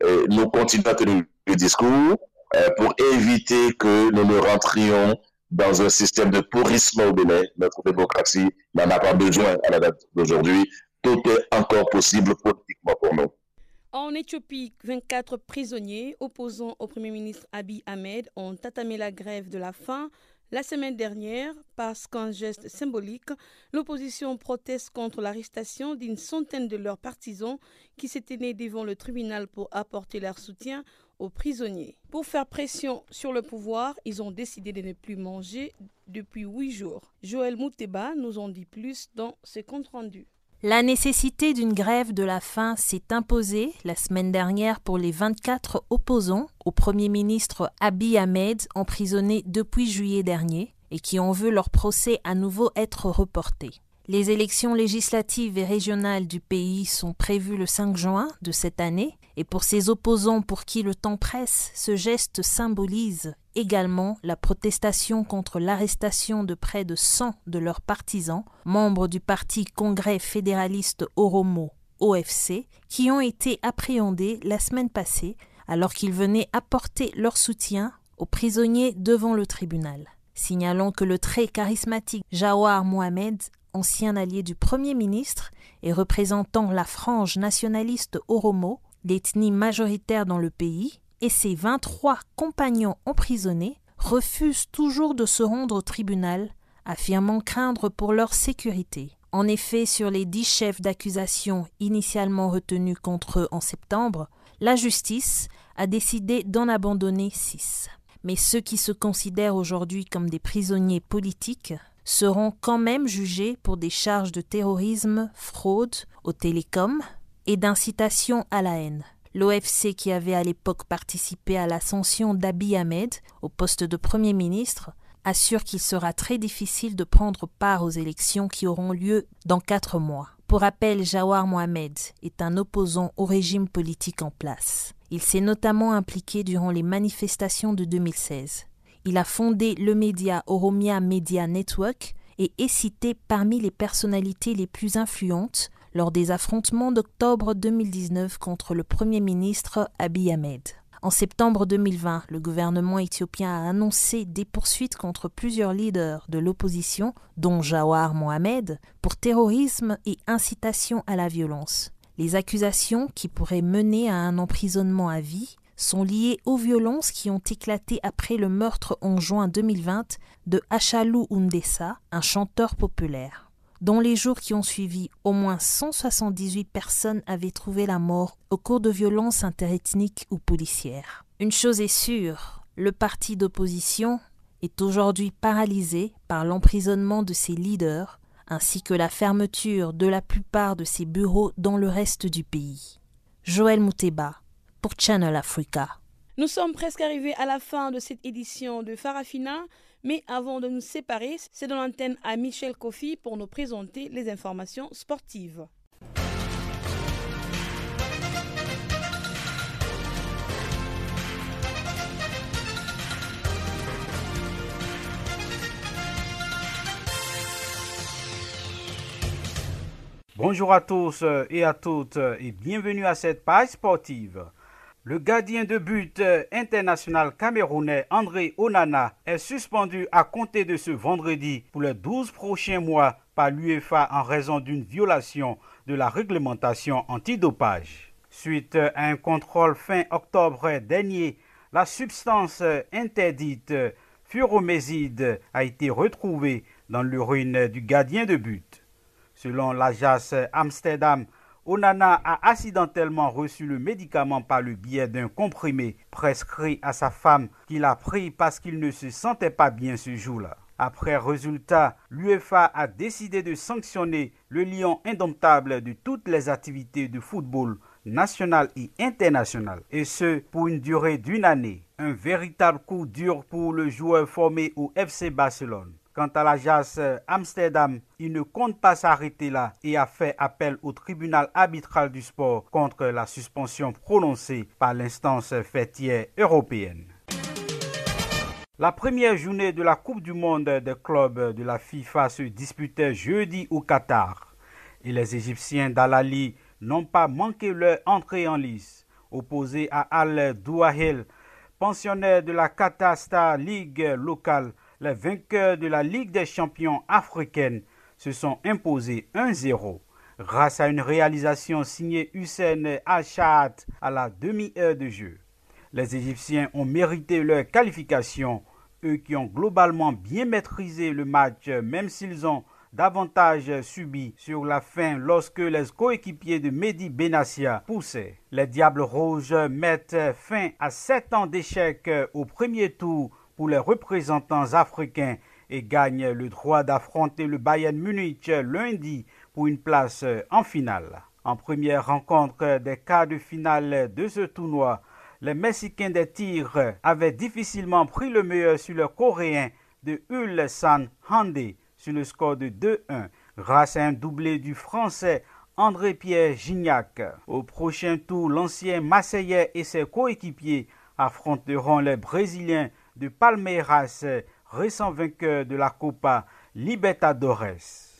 Et nous continuons à tenir le discours, euh, pour éviter que nous ne rentrions dans un système de pourrissement au Bénin. Notre démocratie n'en a pas besoin à la date d'aujourd'hui. Tout est encore possible politiquement pour nous. En Éthiopie, 24 prisonniers opposants au Premier ministre Abiy Ahmed ont entamé la grève de la faim la semaine dernière, parce qu'en geste symbolique, l'opposition proteste contre l'arrestation d'une centaine de leurs partisans qui s'étaient nés devant le tribunal pour apporter leur soutien aux prisonniers. Pour faire pression sur le pouvoir, ils ont décidé de ne plus manger depuis huit jours. Joël Mouteba nous en dit plus dans ses comptes rendus. La nécessité d'une grève de la faim s'est imposée la semaine dernière pour les 24 opposants au Premier ministre Abiy Ahmed, emprisonné depuis juillet dernier, et qui ont vu leur procès à nouveau être reporté. Les élections législatives et régionales du pays sont prévues le 5 juin de cette année, et pour ces opposants pour qui le temps presse, ce geste symbolise également la protestation contre l'arrestation de près de 100 de leurs partisans, membres du parti Congrès fédéraliste Oromo OFC, qui ont été appréhendés la semaine passée alors qu'ils venaient apporter leur soutien aux prisonniers devant le tribunal. Signalons que le très charismatique Jawar Mohamed ancien allié du Premier ministre et représentant la frange nationaliste Oromo, l'ethnie majoritaire dans le pays, et ses 23 compagnons emprisonnés refusent toujours de se rendre au tribunal, affirmant craindre pour leur sécurité. En effet, sur les dix chefs d'accusation initialement retenus contre eux en septembre, la justice a décidé d'en abandonner six. Mais ceux qui se considèrent aujourd'hui comme des prisonniers politiques seront quand même jugés pour des charges de terrorisme, fraude aux télécoms et d'incitation à la haine. L'OFC, qui avait à l'époque participé à l'ascension d'Abiy Ahmed au poste de Premier ministre, assure qu'il sera très difficile de prendre part aux élections qui auront lieu dans quatre mois. Pour rappel, Jawar Mohamed est un opposant au régime politique en place. Il s'est notamment impliqué durant les manifestations de 2016. Il a fondé le média Oromia Media Network et est cité parmi les personnalités les plus influentes lors des affrontements d'octobre 2019 contre le Premier ministre Abiy Ahmed. En septembre 2020, le gouvernement éthiopien a annoncé des poursuites contre plusieurs leaders de l'opposition, dont Jawar Mohamed, pour terrorisme et incitation à la violence. Les accusations qui pourraient mener à un emprisonnement à vie sont liées aux violences qui ont éclaté après le meurtre en juin 2020 de Achalou Undessa, un chanteur populaire. Dans les jours qui ont suivi, au moins 178 personnes avaient trouvé la mort au cours de violences interethniques ou policières. Une chose est sûre, le parti d'opposition est aujourd'hui paralysé par l'emprisonnement de ses leaders ainsi que la fermeture de la plupart de ses bureaux dans le reste du pays. Joël Mouteba, Channel Africa. Nous sommes presque arrivés à la fin de cette édition de Farafina, mais avant de nous séparer, c'est dans l'antenne à Michel Kofi pour nous présenter les informations sportives. Bonjour à tous et à toutes et bienvenue à cette page sportive. Le gardien de but international camerounais André Onana est suspendu à compter de ce vendredi pour les 12 prochains mois par l'UEFA en raison d'une violation de la réglementation antidopage. Suite à un contrôle fin octobre dernier, la substance interdite furoméside a été retrouvée dans l'urine du gardien de but. Selon l'Ajax Amsterdam, Onana a accidentellement reçu le médicament par le biais d'un comprimé prescrit à sa femme qu'il a pris parce qu'il ne se sentait pas bien ce jour-là. Après résultat, l'UEFA a décidé de sanctionner le lion indomptable de toutes les activités de football national et international, et ce pour une durée d'une année. Un véritable coup dur pour le joueur formé au FC Barcelone. Quant à l'Ajax Amsterdam, il ne compte pas s'arrêter là et a fait appel au tribunal arbitral du sport contre la suspension prononcée par l'instance fêtière européenne. La première journée de la Coupe du monde des clubs de la FIFA se disputait jeudi au Qatar et les Égyptiens d'Alali n'ont pas manqué leur entrée en lice. Opposé à Al-Douahel, pensionnaire de la Qatar Star League locale, les vainqueurs de la Ligue des champions africaine se sont imposés 1-0 grâce à une réalisation signée Hussein Achat à la demi-heure de jeu. Les Égyptiens ont mérité leur qualification, eux qui ont globalement bien maîtrisé le match même s'ils ont davantage subi sur la fin lorsque les coéquipiers de Mehdi Benassia poussaient. Les Diables Rouges mettent fin à sept ans d'échec au premier tour pour les représentants africains et gagnent le droit d'affronter le Bayern Munich lundi pour une place en finale. En première rencontre des quarts de finale de ce tournoi, les Mexicains des Tigres avaient difficilement pris le meilleur sur le Coréen de Ulsan Hande sur le score de 2-1 grâce à un doublé du Français André-Pierre Gignac. Au prochain tour, l'ancien Marseillais et ses coéquipiers affronteront les Brésiliens de Palmeiras, récent vainqueur de la Copa Libertadores.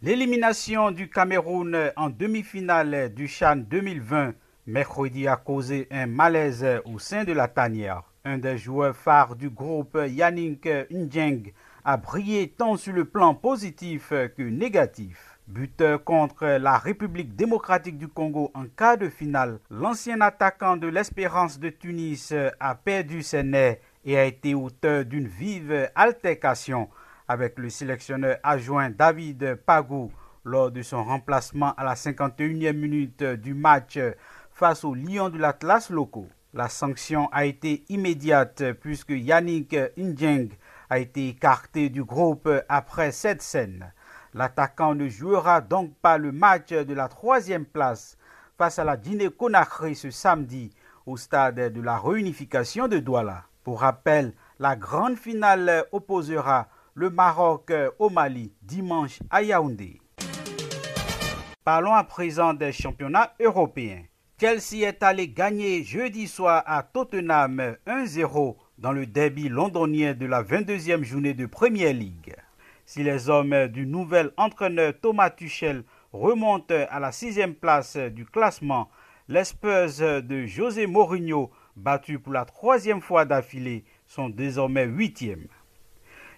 L'élimination du Cameroun en demi-finale du Chan 2020 mercredi a causé un malaise au sein de la tanière. Un des joueurs phares du groupe, Yannick Njeng, a brillé tant sur le plan positif que négatif. Buteur contre la République démocratique du Congo en quart de finale, l'ancien attaquant de l'Espérance de Tunis a perdu ses nerfs et a été auteur d'une vive altercation avec le sélectionneur adjoint David Pagou lors de son remplacement à la 51e minute du match face aux Lions de l'Atlas locaux. La sanction a été immédiate puisque Yannick Njeng a été écarté du groupe après cette scène. L'attaquant ne jouera donc pas le match de la troisième place face à la Guinée-Conakry ce samedi au stade de la réunification de Douala. Pour rappel, la grande finale opposera le Maroc au Mali dimanche à Yaoundé. Parlons à présent des championnats européens. Chelsea est allé gagner jeudi soir à Tottenham 1-0 dans le derby londonien de la 22e journée de Premier League. Si les hommes du nouvel entraîneur Thomas Tuchel remontent à la sixième place du classement, les Spurs de José Mourinho, battus pour la troisième fois d'affilée, sont désormais huitièmes.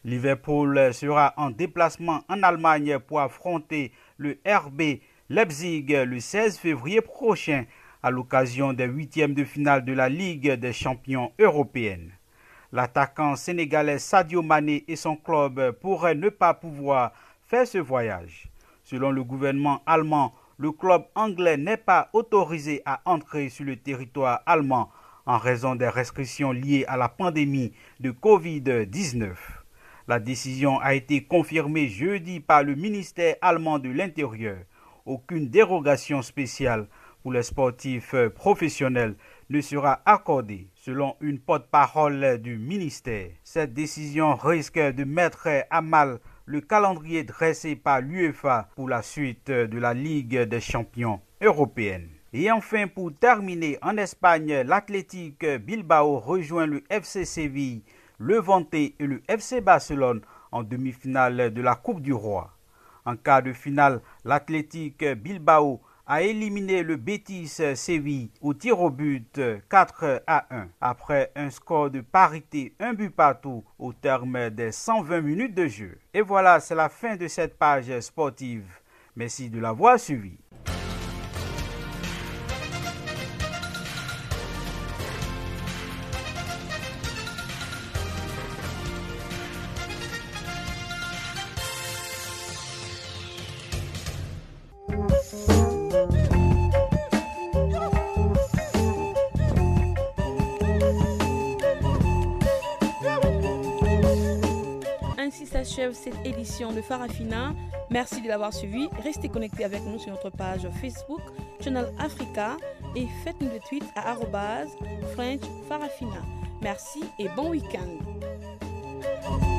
Liverpool sera en déplacement en Allemagne pour affronter le RB Leipzig le 16 février prochain à l'occasion des huitièmes de finale de la Ligue des champions européenne. L'attaquant sénégalais Sadio Mané et son club pourraient ne pas pouvoir faire ce voyage. Selon le gouvernement allemand, le club anglais n'est pas autorisé à entrer sur le territoire allemand en raison des restrictions liées à la pandémie de Covid-19. La décision a été confirmée jeudi par le ministère allemand de l'Intérieur. Aucune dérogation spéciale pour les sportifs professionnels ne sera accordée, selon une porte-parole du ministère. Cette décision risque de mettre à mal le calendrier dressé par l'UEFA pour la suite de la Ligue des champions européenne. Et enfin, pour terminer, en Espagne, l'Athletic Bilbao rejoint le FC Séville Levante et le FC Barcelone en demi-finale de la Coupe du Roi. En quart de finale, l'Athletic Bilbao a éliminé le Betis Séville au tir au but 4 à 1 après un score de parité un but partout au terme des 120 minutes de jeu. Et voilà, c'est la fin de cette page sportive. Merci de l'avoir suivi. s'achève cette édition de Farafina. Merci de l'avoir suivi. Restez connectés avec nous sur notre page Facebook, Channel Africa, et faites-nous des tweets à French Farafina. Merci et bon week-end.